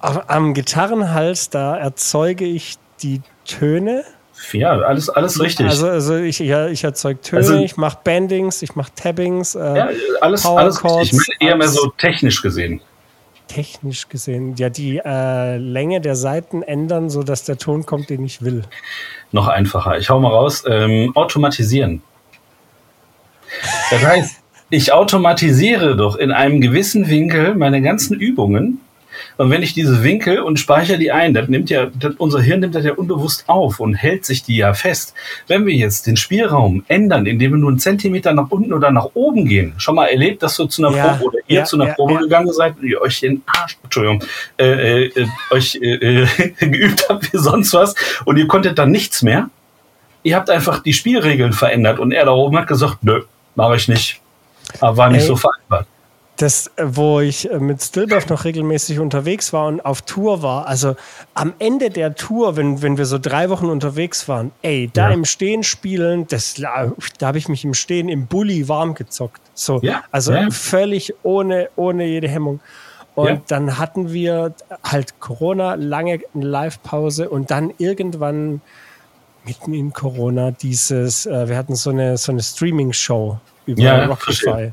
Am- Gitarrenhals, da erzeuge ich die Töne. Ja, alles, alles richtig. Also, also ich, ja, ich erzeuge Töne, Also- ich mache Bendings, ich mache Tabbings. Äh, ja, alles, Power alles richtig. Ich Chords, meine eher mehr so technisch gesehen. Technisch gesehen, ja, die äh, Länge der Saiten ändern, sodass der Ton kommt, den ich will. Noch einfacher. Ich hau mal raus. Ähm, automatisieren. Das heißt, ich automatisiere doch in einem gewissen Winkel meine ganzen Übungen. Und wenn ich diese Winkel und speichere die ein, das nimmt ja, das, unser Hirn nimmt das ja unbewusst auf und hält sich die ja fest. Wenn wir jetzt den Spielraum ändern, indem wir nur einen Zentimeter nach unten oder nach oben gehen, schon mal erlebt, dass du zu einer Ja, Probe oder ihr ja, zu einer ja, Probe gegangen seid und ihr euch den Arsch, Entschuldigung, äh, äh, euch äh, äh, <laughs> geübt habt wie sonst was und ihr konntet dann nichts mehr. Ihr habt einfach die Spielregeln verändert und er da oben hat gesagt, nö, mache ich nicht. Aber war nicht Ey. so vereinbart. Das, äh, wo ich äh, mit Stillbirth noch regelmäßig unterwegs war und auf Tour war, also am Ende der Tour, wenn, wenn wir so drei Wochen unterwegs waren, ey, da Ja. im Stehen spielen, das, da habe ich mich im Stehen im Bulli warm gezockt. So, Ja, also ja. völlig ohne, ohne jede Hemmung. Und dann hatten wir halt Corona, lange Live-Pause und dann irgendwann mitten in Corona dieses, äh, wir hatten so eine, so eine Streaming-Show über Rockify.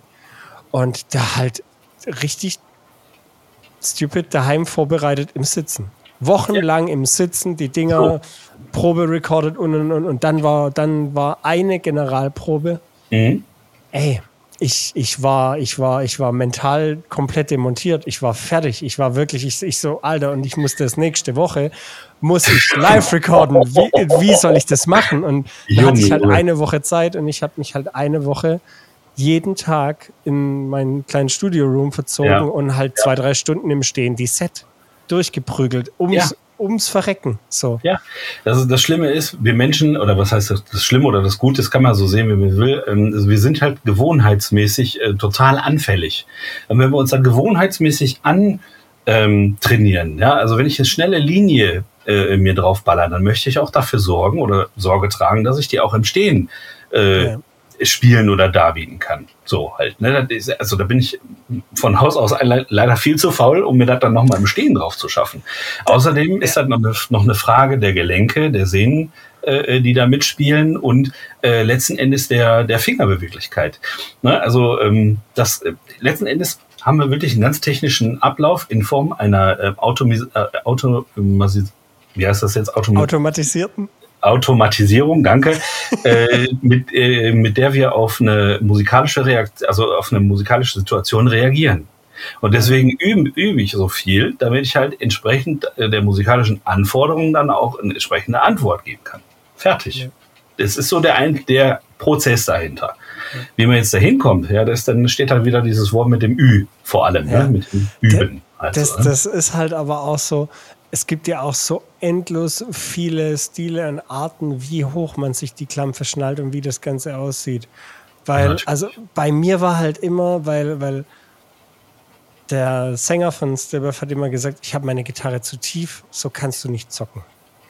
Und da halt richtig stupid daheim vorbereitet im Sitzen. Wochenlang im Sitzen, die Dinger Probe recorded und, und, und, und dann war, dann war eine Generalprobe. Mhm. Ey, ich, ich war, ich war, ich war mental komplett demontiert. Ich war fertig. Ich war wirklich, ich, ich so, Alter, und ich muss das nächste Woche, muss ich live recorden. Wie, wie soll ich das machen? Und da hatte ich halt eine Woche Zeit und ich habe mich halt eine Woche jeden Tag in meinen kleinen Studio-Room verzogen Ja. und halt zwei, drei Stunden im Stehen die Set durchgeprügelt, ums, Ja. ums Verrecken. So. Ja, das, ist, das Schlimme ist, wir Menschen, oder was heißt das, das Schlimme oder das Gute, das kann man so sehen, wie man will, ähm, also wir sind halt gewohnheitsmäßig äh, total anfällig. Und wenn wir uns dann gewohnheitsmäßig an ähm, trainieren, ja, also wenn ich eine schnelle Linie äh, mir draufballer, dann möchte ich auch dafür sorgen oder Sorge tragen, dass ich die auch im Stehen äh, Ja. Spielen oder darbieten kann. So halt. Ne? Ist, also da bin ich von Haus aus le- leider viel zu faul, um mir das dann nochmal im Stehen drauf zu schaffen. Außerdem ist das noch eine, noch eine Frage der Gelenke, der Sehnen, äh, die da mitspielen und äh, letzten Endes der, der Fingerbeweglichkeit. Ne? Also ähm, das äh, letzten Endes haben wir wirklich einen ganz technischen Ablauf in Form einer äh, Automis äh, Auto, wie heißt das jetzt? Automi Automatisierten. Automatisierung, danke, <laughs> äh, mit, äh, mit der wir auf eine musikalische Reaktion, also auf eine musikalische Situation reagieren. Und deswegen übe, übe ich so viel, damit ich halt entsprechend äh, der musikalischen Anforderungen dann auch eine entsprechende Antwort geben kann. Fertig. Ja. Das ist so der, ein, der Prozess dahinter. Wie man jetzt dahin kommt, ja, das dann steht halt wieder dieses Wort mit dem Ü vor allem, Ja. ne, mit dem Üben. Also, Das, ne? das ist halt aber auch so, es gibt ja auch so endlos viele Stile und Arten, wie hoch man sich die Klampfe schnallt und wie das Ganze aussieht. Weil, also bei mir war halt immer, weil, weil der Sänger von Stillbirth hat immer gesagt, ich habe meine Gitarre zu tief, so kannst du nicht zocken.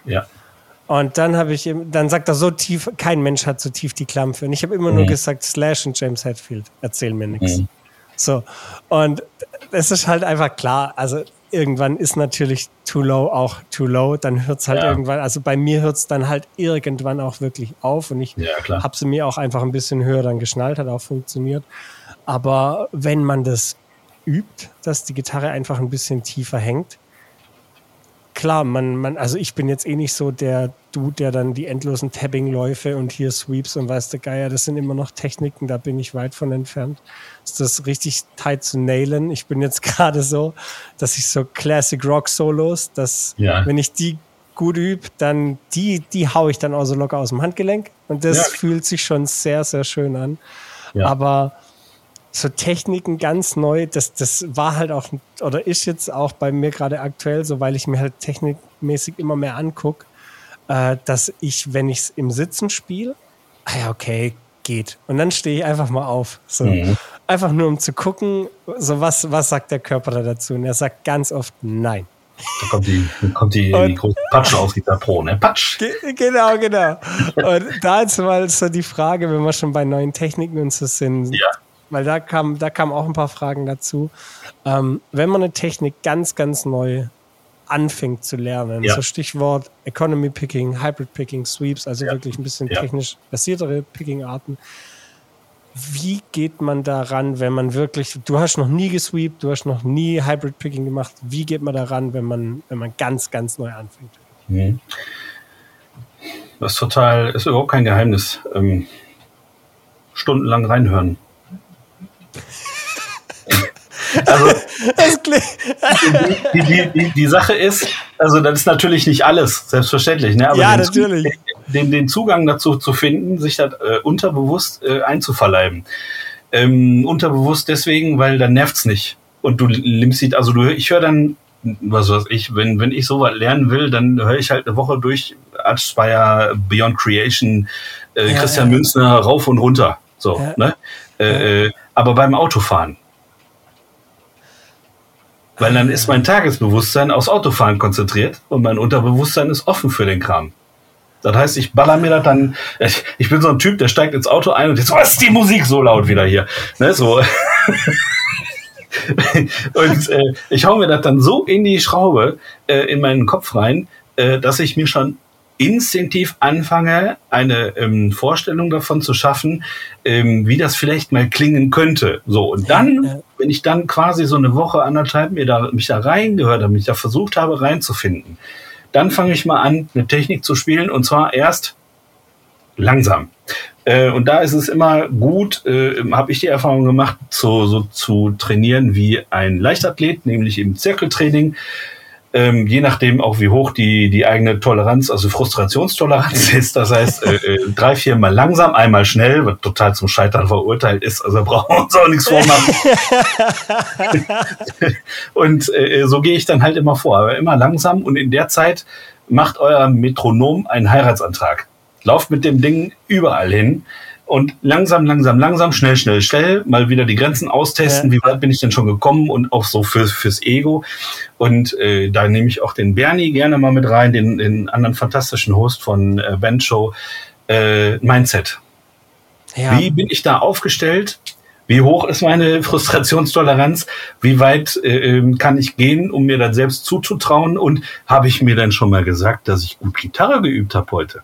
Ja. Und dann habe ich, dann sagt er so tief, kein Mensch hat so tief die Klampfe. Und ich habe immer mhm. nur gesagt, Slash und James Hetfield, erzähl mir nichts. Mhm. So. Und es ist halt einfach klar, also irgendwann ist natürlich too low auch too low, dann hört es halt ja. irgendwann, also bei mir hört es dann halt irgendwann auch wirklich auf und ich ja, habe sie mir auch einfach ein bisschen höher dann geschnallt, hat auch funktioniert. Aber wenn man das übt, dass die Gitarre einfach ein bisschen tiefer hängt, klar, man, man, also ich bin jetzt eh nicht so der Dude, der dann die endlosen Tabbing-Läufe und hier Sweeps und weiß der Geier, das sind immer noch Techniken, da bin ich weit von entfernt. Ist das richtig tight zu nailen? Ich bin jetzt <laughs> gerade so, dass ich so Classic Rock Solos, dass ja. wenn ich die gut übe, dann die, die hau ich dann auch so locker aus dem Handgelenk und das ja. fühlt sich schon sehr, sehr schön an. Ja. Aber so Techniken ganz neu, das, das war halt auch, oder ist jetzt auch bei mir gerade aktuell so, weil ich mir halt technikmäßig immer mehr angucke, äh, dass ich, wenn ich es im Sitzen spiele, ah ja, okay, geht. Und dann stehe ich einfach mal auf. So. Mhm. Einfach nur um zu gucken, so was, was sagt der Körper da dazu? Und er sagt ganz oft nein. Da kommt die, kommt die, und, die große Patsche aus Gitarre Pro, ne? Patsch! Ge genau, genau. Und da ist mal so die Frage, wenn wir schon bei neuen Techniken und so sind, ja weil da kam, da kamen auch ein paar Fragen dazu. Ähm, wenn man eine Technik ganz, ganz neu anfängt zu lernen, ja. so Stichwort Economy Picking, Hybrid Picking, Sweeps, also ja. wirklich ein bisschen ja. technisch basiertere Picking-Arten. Wie geht man daran, wenn man wirklich, du hast noch nie gesweept, du hast noch nie Hybrid Picking gemacht, wie geht man daran, wenn man, wenn man ganz, ganz neu anfängt? Mhm. Das ist total, ist überhaupt kein Geheimnis. Ähm, stundenlang reinhören. Also, <laughs> die, die, die, die, Sache ist, also das ist natürlich nicht alles, selbstverständlich. Ne? Aber ja, den natürlich. Den, den Zugang dazu zu finden, sich das äh, unterbewusst äh, einzuverleiben. Ähm, unterbewusst deswegen, weil dann nervt's nicht. Und du nimmst sie, also du, ich höre dann, was weiß ich, wenn, wenn ich sowas lernen will, dann höre ich halt eine Woche durch Archspire, Beyond Creation, äh, ja, Christian ja. Münzner rauf und runter. So, ja. ne? Äh, äh, aber beim Autofahren weil dann ist mein Tagesbewusstsein aufs Autofahren konzentriert und mein Unterbewusstsein ist offen für den Kram. Das heißt, ich baller mir das dann, ich, ich bin so ein Typ, der steigt ins Auto ein und jetzt, was ist die Musik so laut wieder hier? Ne, so. <laughs> und äh, ich hau mir das dann so in die Schraube, äh, in meinen Kopf rein, äh, dass ich mir schon instinktiv anfange, eine ähm, Vorstellung davon zu schaffen, ähm, wie das vielleicht mal klingen könnte. So, und dann, wenn ich dann quasi so eine Woche, anderthalb mir da, mich da reingehört habe, mich da versucht habe reinzufinden, dann fange ich mal an, eine Technik zu spielen und zwar erst langsam. Äh, und da ist es immer gut, äh, habe ich die Erfahrung gemacht, zu, so zu trainieren wie ein Leichtathlet, nämlich im Zirkeltraining ähm, je nachdem auch wie hoch die, die eigene Toleranz, also Frustrationstoleranz ist. Das heißt, äh, äh, drei, vier Mal langsam, einmal schnell, was total zum Scheitern verurteilt ist. Also brauchen wir uns auch nichts vormachen. <laughs> und äh, so gehe ich dann halt immer vor, aber immer langsam und in der Zeit macht euer Metronom einen Heiratsantrag. Lauft mit dem Ding überall hin und langsam, langsam, langsam, schnell, schnell, schnell mal wieder die Grenzen austesten. Ja. Wie weit bin ich denn schon gekommen und auch so für, fürs Ego. Und äh, da nehme ich auch den Bernie gerne mal mit rein, den, den anderen fantastischen Host von äh, Band Show, äh, Mindset. Ja. Wie bin ich da aufgestellt? Wie hoch ist meine Frustrationstoleranz? Wie weit äh, ähm, kann ich gehen, um mir das selbst zuzutrauen? Und habe ich mir dann schon mal gesagt, dass ich gut Gitarre geübt habe heute?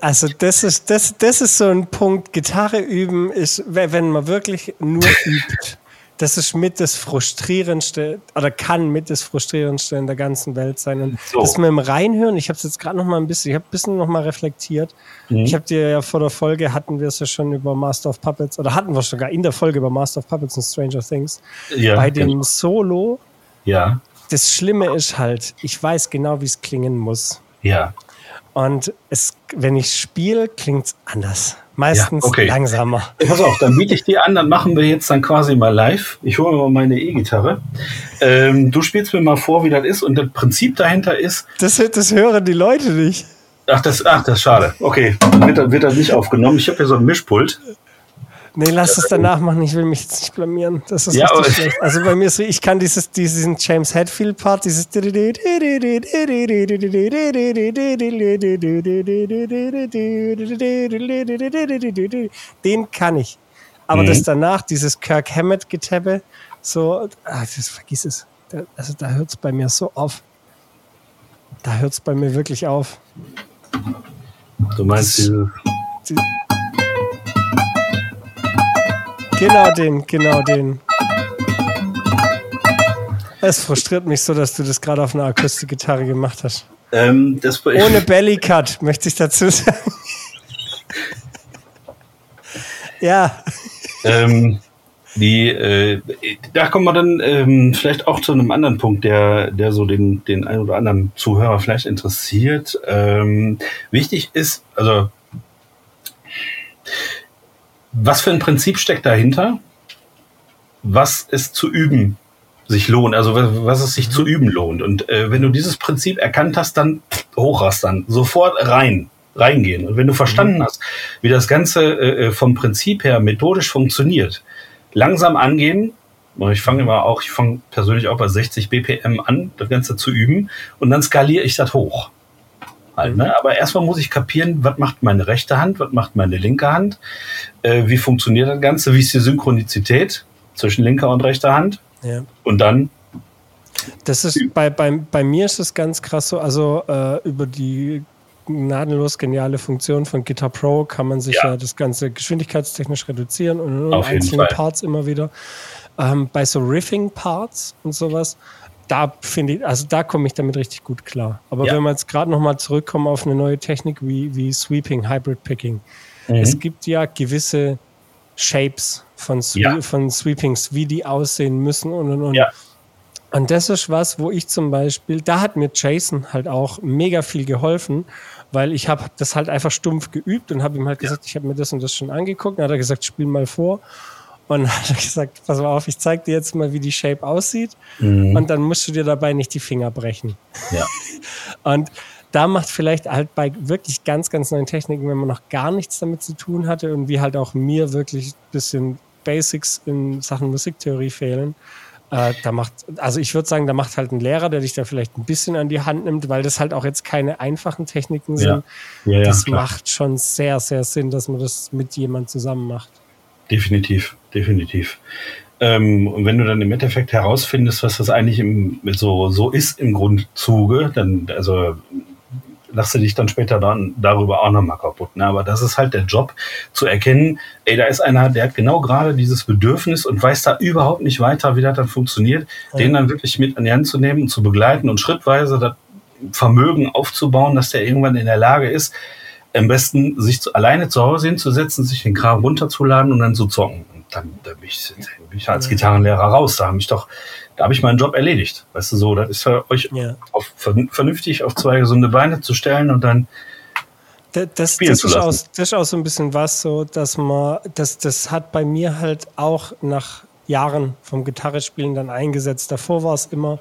Also das ist, das, das ist so ein Punkt. Gitarre üben ist, wenn man wirklich nur übt. Das ist mit das Frustrierendste oder kann mit das Frustrierendste in der ganzen Welt sein. Und so. das mit dem Reinhören, ich habe es jetzt gerade noch mal ein bisschen, ich habe ein bisschen noch mal reflektiert. Mhm. Ich habe dir ja vor der Folge, hatten wir es ja schon über Master of Puppets, oder hatten wir sogar in der Folge über Master of Puppets und Stranger Things. Ja, Bei dem genau. Solo, ja. das Schlimme ist halt, ich weiß genau, wie es klingen muss. Ja. Und es, wenn ich spiele, klingt es anders. Meistens ja, okay. langsamer. Pass auf, dann biete ich dir an, dann machen wir jetzt dann quasi mal live. Ich hole mir mal meine E-Gitarre. Ähm, du spielst mir mal vor, wie das ist. Und das Prinzip dahinter ist. Das, das hören die Leute nicht. Ach, das, ach, das ist schade. Okay, wird, wird das nicht aufgenommen. Ich habe hier so ein Mischpult. Nee, lass es danach machen. Ich will mich jetzt nicht blamieren. Das ist ja, richtig schlecht. Also bei mir ist ich kann dieses, diesen James Hetfield Part, dieses den kann ich. Aber mhm. das danach, dieses Kirk Hammett Getappe, so, ach, das vergiss es. Da, also da hört es bei mir so auf. Da hört es bei mir wirklich auf. Du meinst dieses. Die, Genau den, genau den. Es frustriert mich so, dass du das gerade auf einer Akustikgitarre gemacht hast. Ähm, Ohne <laughs> Bellycut, möchte ich dazu sagen. ja. Ähm, die, äh, da kommen wir dann ähm, vielleicht auch zu einem anderen Punkt, der, der so den, den einen oder anderen Zuhörer vielleicht interessiert. Ähm, wichtig ist, also was für ein Prinzip steckt dahinter? Was es zu üben sich lohnt, also was es sich zu üben lohnt. Und äh, wenn du dieses Prinzip erkannt hast, dann hochrastern, sofort rein, reingehen. Und wenn du verstanden mhm. hast, wie das Ganze äh, äh, vom Prinzip her methodisch funktioniert, langsam angehen. Ich fange immer auch, ich fange persönlich auch bei 60 BPM an, das Ganze zu üben und dann skaliere ich das hoch. Halt, ne? Aber erstmal muss ich kapieren, was macht meine rechte Hand, was macht meine linke Hand, äh, wie funktioniert das Ganze, wie ist die Synchronizität zwischen linker und rechter Hand. Ja. Und dann. Das ist bei, bei, bei mir ist es ganz krass so, also äh, über die gnadenlos geniale Funktion von Guitar Pro kann man sich ja, ja das Ganze geschwindigkeitstechnisch reduzieren und einzelne Parts immer wieder. Ähm, bei so Riffing-Parts und sowas da finde ich, also da komme ich damit richtig gut klar. Aber ja. wenn wir jetzt gerade nochmal zurückkommen auf eine neue Technik wie, wie Sweeping, Hybrid Picking. Mhm. Es gibt ja gewisse Shapes von, Swe ja. von Sweepings, wie die aussehen müssen und und und. Ja. Und das ist was, wo ich zum Beispiel, da hat mir Jason halt auch mega viel geholfen, weil ich habe das halt einfach stumpf geübt und habe ihm halt gesagt, ich habe mir das und das schon angeguckt. Dann hat er gesagt, spiel mal vor. Und <laughs> hat gesagt, pass mal auf, ich zeig dir jetzt mal, wie die Shape aussieht. Mhm. Und dann musst du dir dabei nicht die Finger brechen. Ja. <laughs> und da macht vielleicht halt bei wirklich ganz, ganz neuen Techniken, wenn man noch gar nichts damit zu tun hatte und wie halt auch mir wirklich ein bisschen Basics in Sachen Musiktheorie fehlen, äh, da macht, also ich würde sagen, da macht halt ein Lehrer, der dich da vielleicht ein bisschen an die Hand nimmt, weil das halt auch jetzt keine einfachen Techniken sind. Ja. Ja, ja, das klar. macht schon sehr, sehr Sinn, dass man das mit jemand zusammen macht. Definitiv definitiv. Ähm, und wenn du dann im Endeffekt herausfindest, was das eigentlich im, so, so ist im Grundzuge, dann, also lass du dich dann später dann darüber auch nochmal kaputt. Ne? Aber das ist halt der Job, zu erkennen, ey, da ist einer, der hat genau gerade dieses Bedürfnis und weiß da überhaupt nicht weiter, wie das dann funktioniert, ja. den dann wirklich mit an die Hand zu nehmen und zu begleiten und schrittweise das Vermögen aufzubauen, dass der irgendwann in der Lage ist, am besten sich zu, alleine zu Hause hinzusetzen, sich den Kram runterzuladen und dann zu zocken dann, dann bin, ich, bin ich als Gitarrenlehrer raus. Da habe ich doch, da habe ich meinen Job erledigt. Weißt du so, das ist für euch ja. auf, vernünftig auf zwei gesunde Beine zu stellen und dann das, das, das, ist auch, das ist auch so ein bisschen was, so dass man, das, das hat bei mir halt auch nach Jahren vom Gitarrespielen dann eingesetzt. Davor war es immer,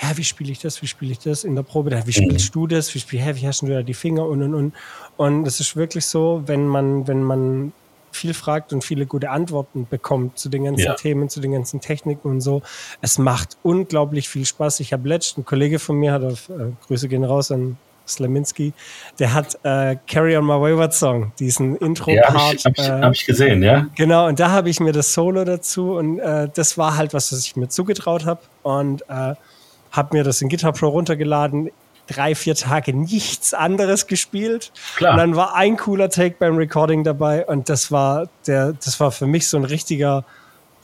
ja, wie spiele ich das, wie spiele ich das in der Probe, wie spielst mhm. du das, wie, spiel, hä, wie hast du da die Finger und und und. Und es ist wirklich so, wenn man, wenn man viel fragt und viele gute Antworten bekommt zu den ganzen ja. Themen, zu den ganzen Techniken und so. Es macht unglaublich viel Spaß. Ich habe letztens, ein Kollege von mir hat auf, äh, Grüße gehen raus an Slaminski, der hat äh, Carry on My Wayward Song, diesen Intro-Part. Ja, habe ich, hab ich, äh, hab ich, gesehen, ja. Genau, und da habe ich mir das Solo dazu und äh, das war halt was, was ich mir zugetraut habe und äh, habe mir das in Guitar Pro runtergeladen drei, vier Tage nichts anderes gespielt. Klar. Und dann war ein cooler Take beim Recording dabei und das war der, das war für mich so ein richtiger,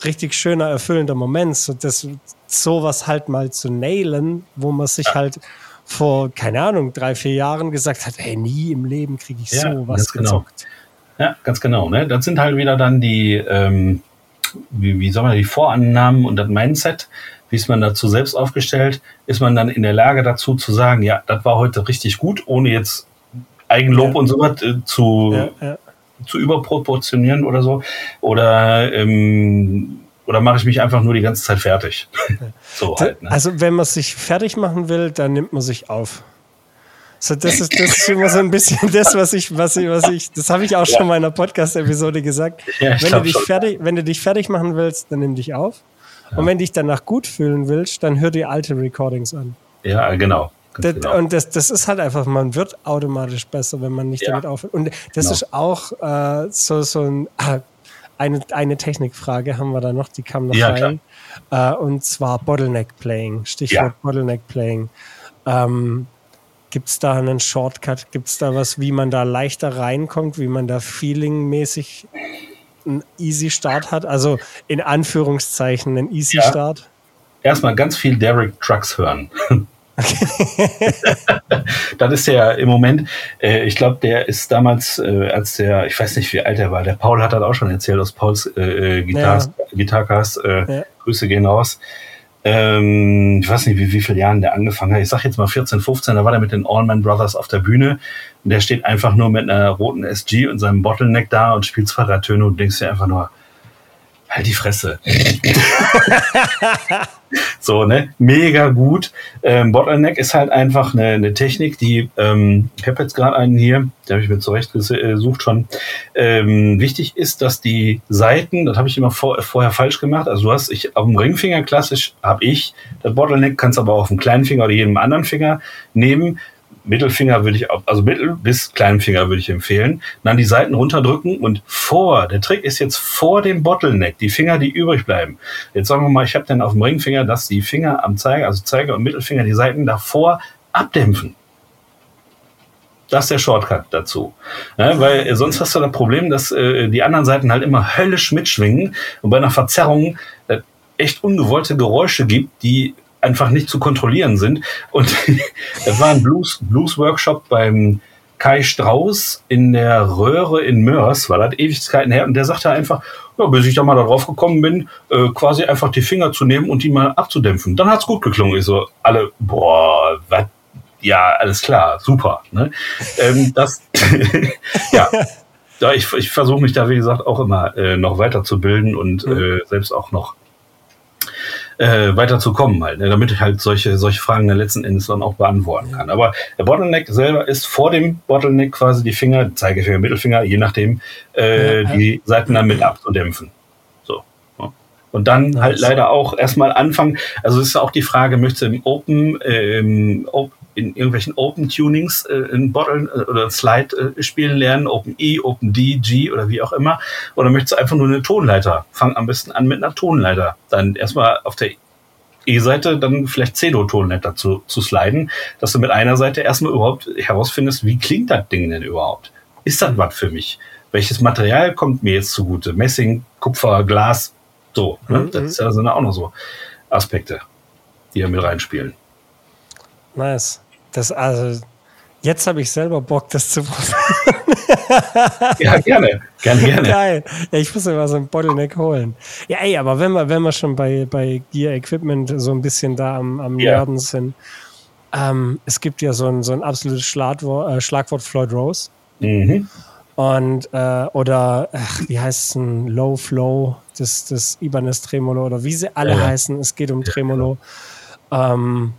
richtig schöner, erfüllender Moment, so das, sowas halt mal zu nailen, wo man sich ja. halt vor, keine Ahnung, drei, vier Jahren gesagt hat, hey, nie im Leben kriege ich ja, sowas genau. gezockt. Genau. Ja, ganz genau. Ne? Das sind halt wieder dann die, ähm, wie, wie soll man die Vorannahmen und das Mindset, wie ist man dazu selbst aufgestellt, ist man dann in der Lage dazu zu sagen, ja, das war heute richtig gut, ohne jetzt Eigenlob ja. und sowas äh, zu, ja, ja. zu überproportionieren oder so. Oder, ähm, oder mache ich mich einfach nur die ganze Zeit fertig? <laughs> so halt, ne? Also wenn man sich fertig machen will, dann nimmt man sich auf. So, das, ist, das ist immer so ein bisschen das, was ich, was ich, was ich, das habe ich auch schon mal in einer Podcast-Episode gesagt. Ja, wenn, du dich fertig, wenn du dich fertig machen willst, dann nimm dich auf. Ja. Und wenn dich danach gut fühlen willst, dann hör dir alte Recordings an. Ja, genau. Das, genau. Und das, das ist halt einfach, man wird automatisch besser, wenn man nicht ja. damit aufhört. Und das genau. ist auch äh, so, so ein, ah, eine, eine Technikfrage haben wir da noch, die kam noch ja, rein. Äh, und zwar Bottleneck Playing, Stichwort ja. Bottleneck Playing. Ähm, Gibt es da einen Shortcut? Gibt es da was, wie man da leichter reinkommt, wie man da feelingmäßig einen Easy Start hat? Also in Anführungszeichen einen Easy Start? Ja. Erstmal ganz viel Derek Trucks hören. Okay. <laughs> das ist ja im Moment, äh, ich glaube, der ist damals, äh, als der, ich weiß nicht, wie alt er war, der Paul hat das auch schon erzählt aus Pauls äh, Gitar ja. Gitarcast. Äh, ja. Grüße gehen raus ähm, ich weiß nicht, wie, wie viele Jahren der angefangen hat. Ich sag jetzt mal 14, 15, da war der mit den Allman Brothers auf der Bühne. Und der steht einfach nur mit einer roten SG und seinem Bottleneck da und spielt zwei, drei Töne und denkst dir einfach nur, halt die Fresse. <laughs> so, ne? Mega gut. Ähm, Bottleneck ist halt einfach eine, eine Technik, die, ähm, ich habe jetzt gerade einen hier, der habe ich mir zurechtgesucht schon. Ähm, wichtig ist, dass die Seiten, das habe ich immer vor, vorher falsch gemacht. Also du hast, ich auf dem Ringfinger klassisch habe ich das Bottleneck, kannst aber auch auf dem kleinen Finger oder jedem anderen Finger nehmen. Mittelfinger würde ich, also Mittel bis kleinen Finger würde ich empfehlen. Dann die Seiten runterdrücken und vor, der Trick ist jetzt vor dem Bottleneck, die Finger, die übrig bleiben. Jetzt sagen wir mal, ich habe dann auf dem Ringfinger, dass die Finger am Zeiger, also Zeiger und Mittelfinger, die Seiten davor abdämpfen. Das ist der Shortcut dazu. Ja, weil sonst hast du das Problem, dass äh, die anderen Seiten halt immer höllisch mitschwingen und bei einer Verzerrung äh, echt ungewollte Geräusche gibt, die einfach nicht zu kontrollieren sind. Und <laughs> das war ein Blues, Blues-Workshop beim Kai Strauß in der Röhre in Mörs, war das Ewigkeiten her, und der sagte einfach, ja, bis ich da mal darauf gekommen bin, äh, quasi einfach die Finger zu nehmen und die mal abzudämpfen. Dann hat's gut geklungen. Ich so, alle, boah, was? Ja, alles klar, super. Ne? Ähm, das, <laughs> ja, da ich, ich versuche mich da, wie gesagt, auch immer äh, noch weiterzubilden und mhm. äh, selbst auch noch äh, weiter zu kommen halt, ne, damit ich halt solche, solche Fragen dann letzten Endes dann auch beantworten kann. Aber der Bottleneck selber ist vor dem Bottleneck quasi die Finger, Zeigefinger, Mittelfinger, je nachdem, äh, ja, die Seiten dann mit abzudämpfen. So. Ja. Und dann halt leider auch erstmal anfangen. Also es ist auch die Frage, möchtest du im Open, äh, im in irgendwelchen Open Tunings äh, in Bottle äh, oder Slide äh, spielen lernen, Open E, Open D, G oder wie auch immer. Oder möchtest du einfach nur eine Tonleiter? Fang am besten an mit einer Tonleiter. Dann erstmal auf der E-Seite dann vielleicht C-Do-Tonleiter zu, zu sliden, dass du mit einer Seite erstmal überhaupt herausfindest, wie klingt das Ding denn überhaupt? Ist das was für mich? Welches Material kommt mir jetzt zugute? Messing, Kupfer, Glas, so. Ne? Mhm. Das sind ja auch noch so Aspekte, die da mit reinspielen. Nice. Das also, jetzt habe ich selber Bock, das zu probieren. ja, gerne. Gerne, <laughs> gerne. Geil. Ja, ich muss mir mal so ein Bottleneck holen. Ja, ey, aber wenn wir, wenn wir schon bei, bei Gear Equipment so ein bisschen da am, am ja. Nerden sind, ähm, es gibt ja so ein, so ein absolutes Schlagwort, äh, Schlagwort Floyd Rose. Mhm. Und, äh, oder, ach, wie heißt es ein Low Flow, das, das Ibanez Tremolo oder wie sie alle ja. heißen. Es geht um Tremolo. Ähm,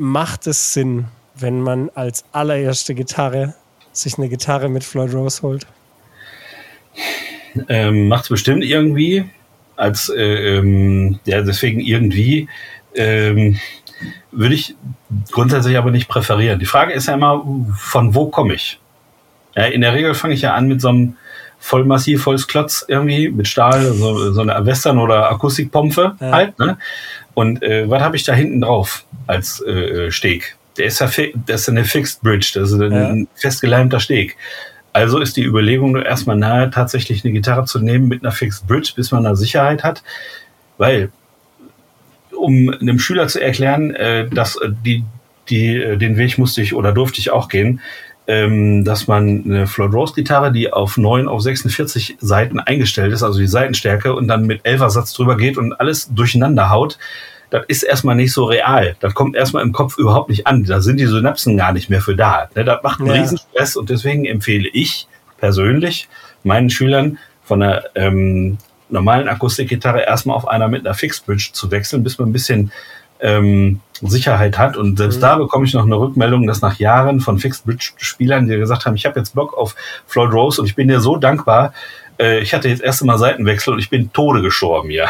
macht es Sinn, wenn man als allererste Gitarre sich eine Gitarre mit Floyd Rose holt? Ähm, Macht es bestimmt irgendwie. Als äh, ähm, ja, deswegen irgendwie ähm, würde ich grundsätzlich aber nicht präferieren. Die Frage ist ja immer, von wo komme ich? Ja, in der Regel fange ich ja an mit so einem vollmassiv Holzklotz irgendwie mit Stahl, so, so eine Western- oder Akustikpompe ja. halt. Ne? Und äh, was habe ich da hinten drauf als äh, Steg? Der ist ja das ist eine Fixed Bridge, das ist ein ja. festgeleimter Steg. Also ist die Überlegung nur erstmal nahe, tatsächlich eine Gitarre zu nehmen mit einer Fixed Bridge, bis man da Sicherheit hat. Weil, um einem Schüler zu erklären, äh, dass die, die, äh, den Weg musste ich oder durfte ich auch gehen, ähm, dass man eine Floyd Rose Gitarre, die auf 9 auf 46 Seiten eingestellt ist, also die Seitenstärke und dann mit 11er Satz drüber geht und alles durcheinander haut, das ist erstmal nicht so real. Das kommt erstmal im Kopf überhaupt nicht an. Da sind die Synapsen gar nicht mehr für da. Ne, das macht einen ja. Riesenstress und deswegen empfehle ich persönlich meinen Schülern von einer ähm, normalen Akustikgitarre erstmal auf einer mit einer Fixed Bridge zu wechseln, bis man ein bisschen ähm, Sicherheit hat. Und selbst mhm. da bekomme ich noch eine Rückmeldung, dass nach Jahren von Fixed Bridge-Spielern, die gesagt haben, ich habe jetzt Bock auf Floyd Rose und ich bin dir so dankbar. Äh, ich hatte jetzt erst einmal Seitenwechsel und ich bin Tode gestorben, ja.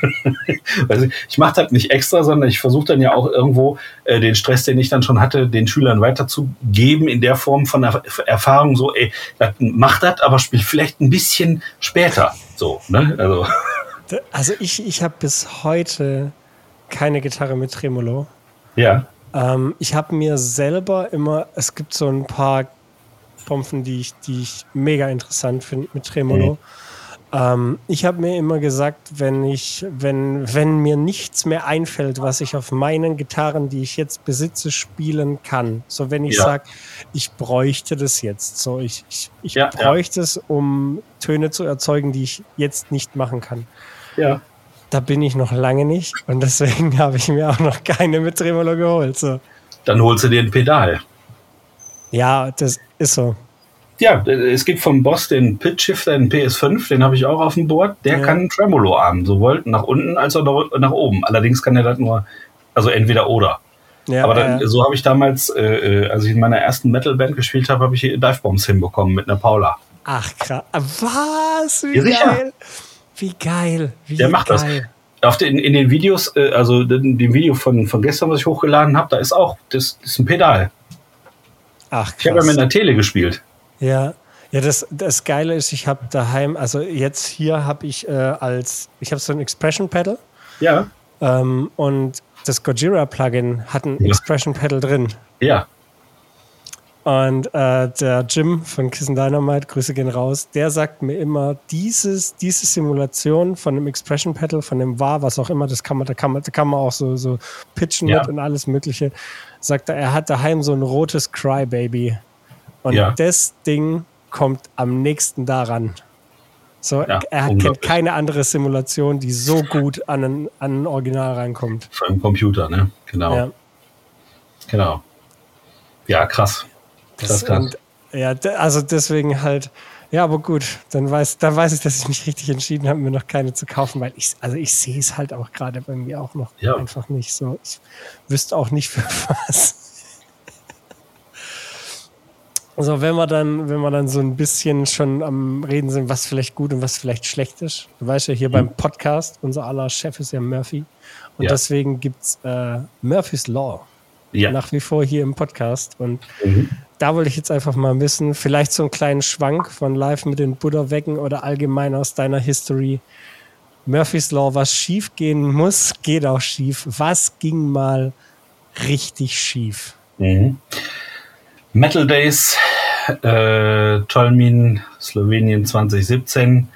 <laughs> ich mache das nicht extra, sondern ich versuche dann ja auch irgendwo äh, den Stress, den ich dann schon hatte, den Schülern weiterzugeben in der Form von er Erfahrung, so, ey, mach das, aber spiel vielleicht ein bisschen später. So, ne? Also, also ich, ich habe bis heute keine Gitarre mit Tremolo. Ja. Ähm, ich habe mir selber immer, es gibt so ein paar Pompen, die ich, die ich mega interessant finde mit Tremolo. Mhm. Ähm, ich habe mir immer gesagt, wenn ich, wenn, wenn mir nichts mehr einfällt, was ich auf meinen Gitarren, die ich jetzt besitze, spielen kann. So wenn ich ja. sage, ich bräuchte das jetzt. So ich, ich, ich ja, bräuchte ja. es, um Töne zu erzeugen, die ich jetzt nicht machen kann. Ja. Da bin ich noch lange nicht und deswegen <laughs> habe ich mir auch noch keine mit Tremolo geholt. So. Dann holst du dir ein Pedal. Ja, das ist so. Ja, es gibt vom Boss den Pitch Shifter, den PS5, den habe ich auch auf dem Board. Der ja. kann einen Tremolo-Arm, sowohl nach unten als auch nach oben. Allerdings kann er das nur, also entweder oder. Ja, Aber dann, so habe ich damals, äh, äh, als ich in meiner ersten Metal-Band gespielt habe, habe ich Dive Bombs hinbekommen mit einer Paula. Ach krass. Was? Wie ja, geil. Wie geil. Wie Der macht geil. das. Auf den, in den Videos, äh, also dem Video von, von gestern, was ich hochgeladen habe, da ist auch, das, das ist ein Pedal. Ach, krass. Ich habe ja mit einer Tele gespielt. Ja, ja, das, das Geile ist, ich habe daheim, also jetzt hier habe ich äh, als, ich habe so ein Expression Pedal. Ja. Ähm, und das Gojira Plugin hat ein ja. Expression Pedal drin. Ja. Und äh, der Jim von Kissen Dynamite, Grüße gehen raus, der sagt mir immer, dieses, diese Simulation von dem Expression Pedal, von dem war, was auch immer, das kann man, da kann man, da kann man auch so, so pitchen ja. mit und alles Mögliche, sagt er, er hat daheim so ein rotes Crybaby und ja. das Ding kommt am nächsten daran. So, ja, er kennt keine andere Simulation, die so gut an ein, an ein Original reinkommt. Von einem Computer, ne? Genau. Genau. Ja, krass. Das, das und, ja, also deswegen halt, ja, aber gut, dann weiß, dann weiß ich, dass ich mich richtig entschieden habe, mir noch keine zu kaufen, weil ich, also ich sehe es halt auch gerade bei mir auch noch ja. einfach nicht so. Ich wüsste auch nicht <laughs> für was. Also wenn wir dann, wenn wir dann so ein bisschen schon am Reden sind, was vielleicht gut und was vielleicht schlecht ist. Du weißt ja hier mhm. beim Podcast, unser aller Chef ist ja Murphy. Und ja. deswegen gibt es äh, Murphy's Law. Ja. Nach wie vor hier im Podcast. Und mhm. Da wollte ich jetzt einfach mal wissen, vielleicht so einen kleinen Schwank von live mit den Buddha wecken oder allgemein aus deiner History. Murphy's Law, was schief gehen muss, geht auch schief. Was ging mal richtig schief? Mhm. Metal Days, äh, Tolmin, Slowenien 2017.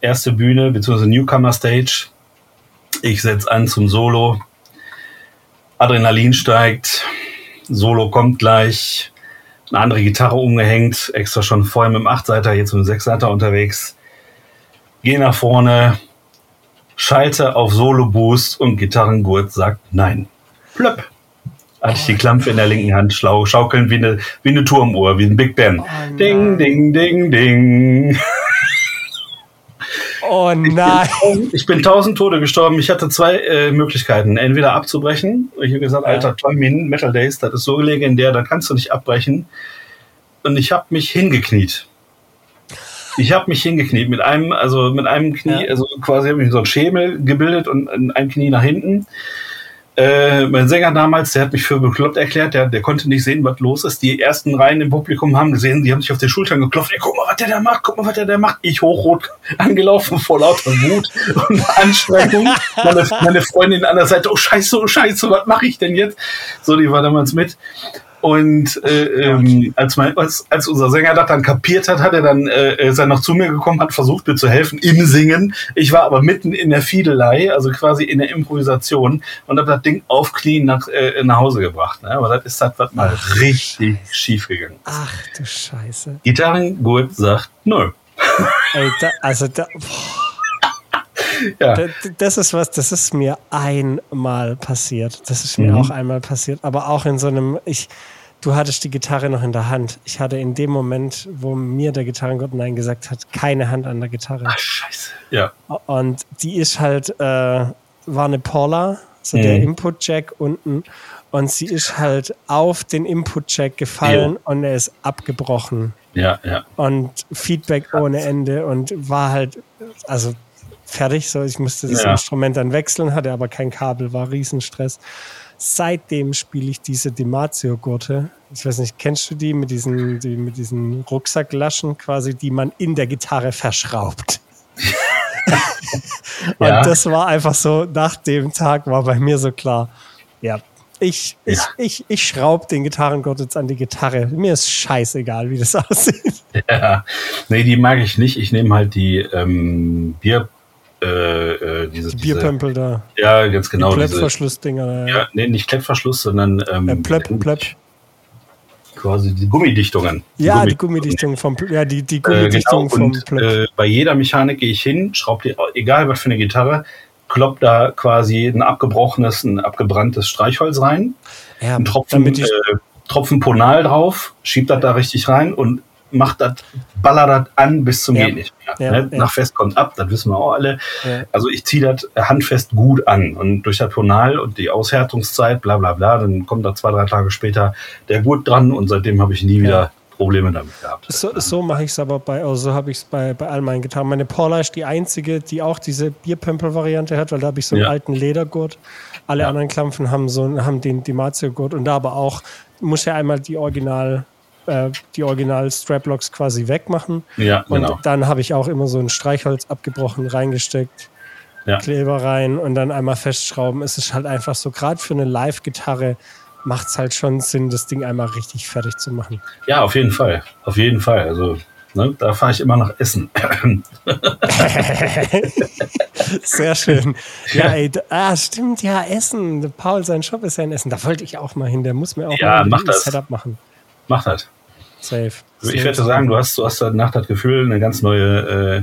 Erste Bühne, beziehungsweise Newcomer Stage. Ich setze an zum Solo. Adrenalin steigt. Solo kommt gleich. Eine andere Gitarre umgehängt. Extra schon vorher mit dem 8-Seiter, jetzt mit dem 6-Seiter unterwegs. Geh nach vorne. Schalte auf Solo Boost und Gitarrengurt sagt nein. Plöpp hatte ich die Klampe in der linken Hand, schlau, schaukeln wie eine, wie eine Turmuhr, wie ein Big Ben. Oh ding, ding, ding, ding. Oh nein. Ich bin, tausend Tode gestorben. Ich hatte zwei äh, Möglichkeiten. Entweder abzubrechen. Ich habe gesagt, ja. alter, Tolmin, Metal Days, das ist so legendär, da kannst du nicht abbrechen. Und ich habe mich hingekniet. Ich habe mich hingekniet mit einem, also mit einem Knie, ja. also quasi habe ich so ein Schemel gebildet und ein Knie nach hinten. Äh, mein Sänger damals, der hat mich für bekloppt erklärt, der, der konnte nicht sehen, was los ist. Die ersten Reihen im Publikum haben gesehen, die haben sich auf den Schultern geklopft. Ey, guck mal, was der da macht, guck mal, was der da macht. Ich hochrot angelaufen vor lauter Wut und <laughs> Anstrengung. Meine, meine Freundin an der Seite, oh Scheiße, oh Scheiße, was mache ich denn jetzt? So, die war damals mit. Und äh, ähm, als, mein, als, als unser Sänger das dann kapiert hat, hat er dann äh, ist er noch zu mir gekommen, hat versucht mir zu helfen im Singen. Ich war aber mitten in der Fiedelei, also quasi in der Improvisation und habe das Ding auf Clean nach, äh, nach Hause gebracht. Ne? Aber das ist das was mal Ach, richtig Scheiße. schief gegangen. Ach du Scheiße. Gitarrengurt sagt nö. Ey, da, also da, boah ja. Das ist was, das ist mir einmal passiert. Das ist mir mhm. auch einmal passiert. Aber auch in so einem, ich, du hattest die Gitarre noch in der Hand. Ich hatte in dem Moment, wo mir der Gitarrengott Nein gesagt hat, keine Hand an der Gitarre. Ach, scheiße. Ja. Und die ist halt, äh, war eine Paula, so mhm. der Input-Jack unten. Und sie ist halt auf den Input-Jack gefallen ja. und er ist abgebrochen. Ja, ja. Und Feedback ohne Ende und war halt, also fertig. So, ich musste das ja. Instrument dann wechseln, hatte aber kein Kabel, war Riesenstress. Seitdem spiele ich diese Dematio-Gurte. Ich weiß nicht, kennst du die mit diesen, die, mit diesen Rucksacklaschen quasi, die man in der Gitarre verschraubt? <laughs> und ja. das war einfach so, nach dem Tag war bei mir so klar, ja, ich, ich, ja. ich, ich schraube den Gitarrengurt jetzt an die Gitarre. Mir ist scheißegal, wie das <laughs> aussieht. Ja, nee, die mag ich nicht. Ich nehme halt die ähm, Bier äh, äh, diese, die Bierpömpel da. Ja, ganz genau. Die Klettverschlussdinger. Ja, nee, nicht Klettverschluss, sondern ähm, äh, Plöpp, Plöpp. quasi die Gummidichtungen. Die ja, die Gummidichtung vom ja, die, die Gummidichtung äh, genau. vom Plöpp. Äh, bei jeder Mechanik gehe ich hin, schraube die, egal was für eine Gitarre, klopp da quasi ein abgebrochenes, ein abgebranntes Streichholz rein, ja, einen Tropfen, äh, Tropfen Ponal drauf, schiebt das da richtig rein und macht das, ballert das an bis zum ja. geht nicht mehr. Ja, ne? Nach Fest kommt ab, das wissen wir auch alle. Also ich ziehe das handfest gut an und durch das Tonal und die Aushärtungszeit, bla bla bla, dann kommt da zwei, drei Tage später der Gurt dran und seitdem habe ich nie wieder Probleme damit gehabt. So, so mache ich es aber bei, also so habe ich es bei, bei all meinen getan. Meine Paula ist die einzige, die auch diese Bierpömpel-Variante hat, weil da habe ich so einen ja. alten Ledergurt. Alle ja. anderen Klampfen haben so haben den Dimazio-Gurt und da aber auch muss ja einmal die Original äh, die Original Straplocks quasi wegmachen. Ja, und genau. dann habe ich auch immer so ein Streichholz abgebrochen, reingesteckt, ja. Kleber rein und dann einmal festschrauben. Es ist halt einfach so, gerade für eine Live-Gitarre macht es halt schon Sinn, das Ding einmal richtig fertig zu machen. Ja, auf jeden Fall. Auf jeden Fall. Also Ne, da fahre ich immer nach Essen. <laughs> Sehr schön. Ja, ey, ah, stimmt, ja, Essen. Paul, sein Shop ist ja in Essen. Da wollte ich auch mal hin. Der muss mir auch ja, mal ein Setup machen. Mach das. Safe. Also ich werde sagen, du hast, du hast danach das Gefühl, eine ganz neue äh,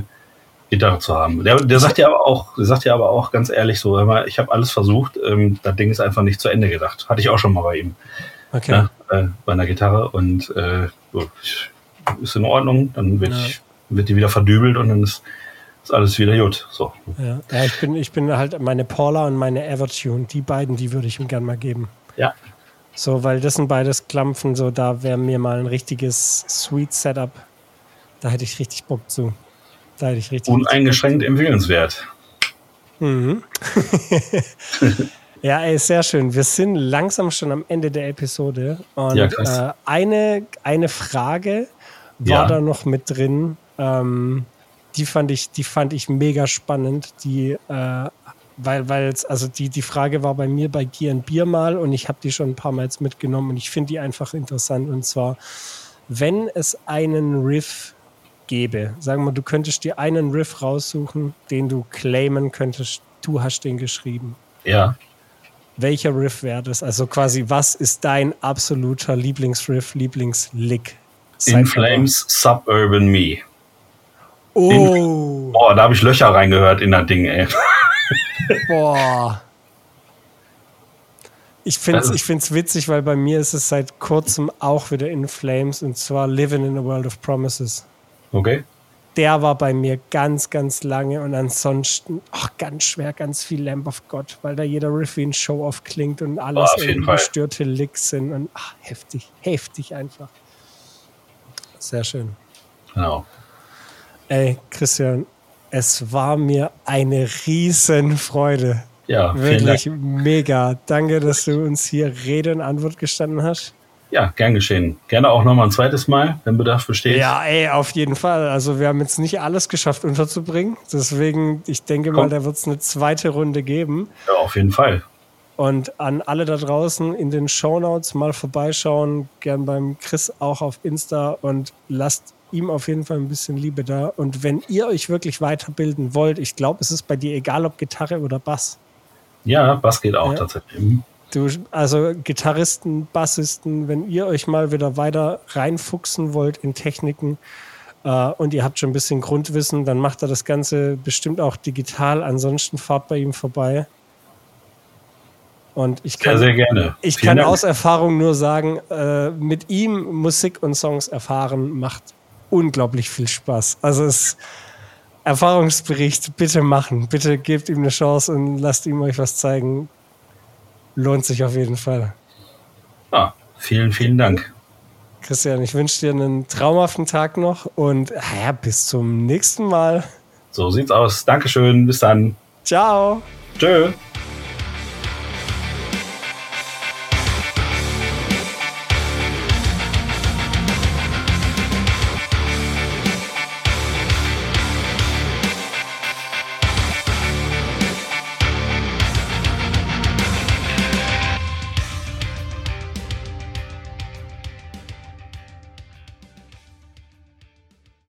Gitarre zu haben. Der, der sagt ja aber auch, der sagt ja aber auch ganz ehrlich so, ich habe alles versucht, ähm, das Ding ist einfach nicht zu Ende gedacht. Hatte ich auch schon mal bei ihm. Okay. Ja, äh, bei einer Gitarre und äh, ist in Ordnung, dann wird, ja. ich, wird die wieder verdübelt und dann ist, ist alles wieder gut. So. Ja. ja, ich bin, ich bin halt meine Paula und meine Evertune, die beiden, die würde ich ihm gerne mal geben. Ja, so, weil das sind beides Klampfen, so da wäre mir mal ein richtiges Sweet Setup. Da hätte ich richtig Bock zu. Da hätte ich richtig. Uneingeschränkt empfehlenswert. Mhm. <laughs> ja, ey, sehr schön. Wir sind langsam schon am Ende der Episode. Und ja, äh, eine, eine Frage war ja. da noch mit drin. Ähm, die fand ich, die fand ich mega spannend. Die äh, weil, weil also die, die Frage war bei mir bei Gier und Bier mal und ich habe die schon ein paar Mal jetzt mitgenommen und ich finde die einfach interessant. Und zwar, wenn es einen Riff gäbe, sagen wir, du könntest dir einen Riff raussuchen, den du claimen könntest, du hast den geschrieben. Ja. Welcher Riff wäre das? Also quasi, was ist dein absoluter Lieblingsriff, Lieblingslick? In Flames Suburban Me. Oh. In, oh, da habe ich Löcher reingehört in das Ding, ey. Boah. Ich finde es also, witzig, weil bei mir ist es seit kurzem auch wieder in Flames und zwar Living in a World of Promises. Okay. Der war bei mir ganz, ganz lange und ansonsten ach, ganz schwer, ganz viel Lamp of God, weil da jeder Riff wie ein Show-Off klingt und alles oh, gestörte Licks sind und ach, heftig, heftig einfach. Sehr schön. Genau. Ey, Christian, es war mir eine Riesenfreude. Ja, wirklich mega. Danke, dass du uns hier Rede und Antwort gestanden hast. Ja, gern geschehen. Gerne auch nochmal ein zweites Mal, wenn Bedarf besteht. Ja, ey, auf jeden Fall. Also wir haben jetzt nicht alles geschafft unterzubringen. Deswegen, ich denke Komm. mal, da wird es eine zweite Runde geben. Ja, auf jeden Fall. Und an alle da draußen in den Shownotes mal vorbeischauen. Gern beim Chris auch auf Insta und lasst ihm auf jeden Fall ein bisschen Liebe da. Und wenn ihr euch wirklich weiterbilden wollt, ich glaube, es ist bei dir egal, ob Gitarre oder Bass. Ja, Bass geht auch ja. tatsächlich. Mhm. Du, also Gitarristen, Bassisten, wenn ihr euch mal wieder weiter reinfuchsen wollt in Techniken äh, und ihr habt schon ein bisschen Grundwissen, dann macht er das Ganze bestimmt auch digital. Ansonsten fahrt bei ihm vorbei. Und ich kann, sehr, sehr. Ich Vielen kann Dank. aus Erfahrung nur sagen, äh, mit ihm Musik und Songs erfahren macht unglaublich viel Spaß. Also es Erfahrungsbericht, bitte machen. Bitte gebt ihm eine Chance und lasst ihm euch was zeigen. lohnt sich auf jeden Fall. Ah, vielen, vielen Dank. Christian, ich wünsche dir einen traumhaften Tag noch und ja, bis zum nächsten Mal. So sieht's aus. Dankeschön. Bis dann. Ciao. Tschö.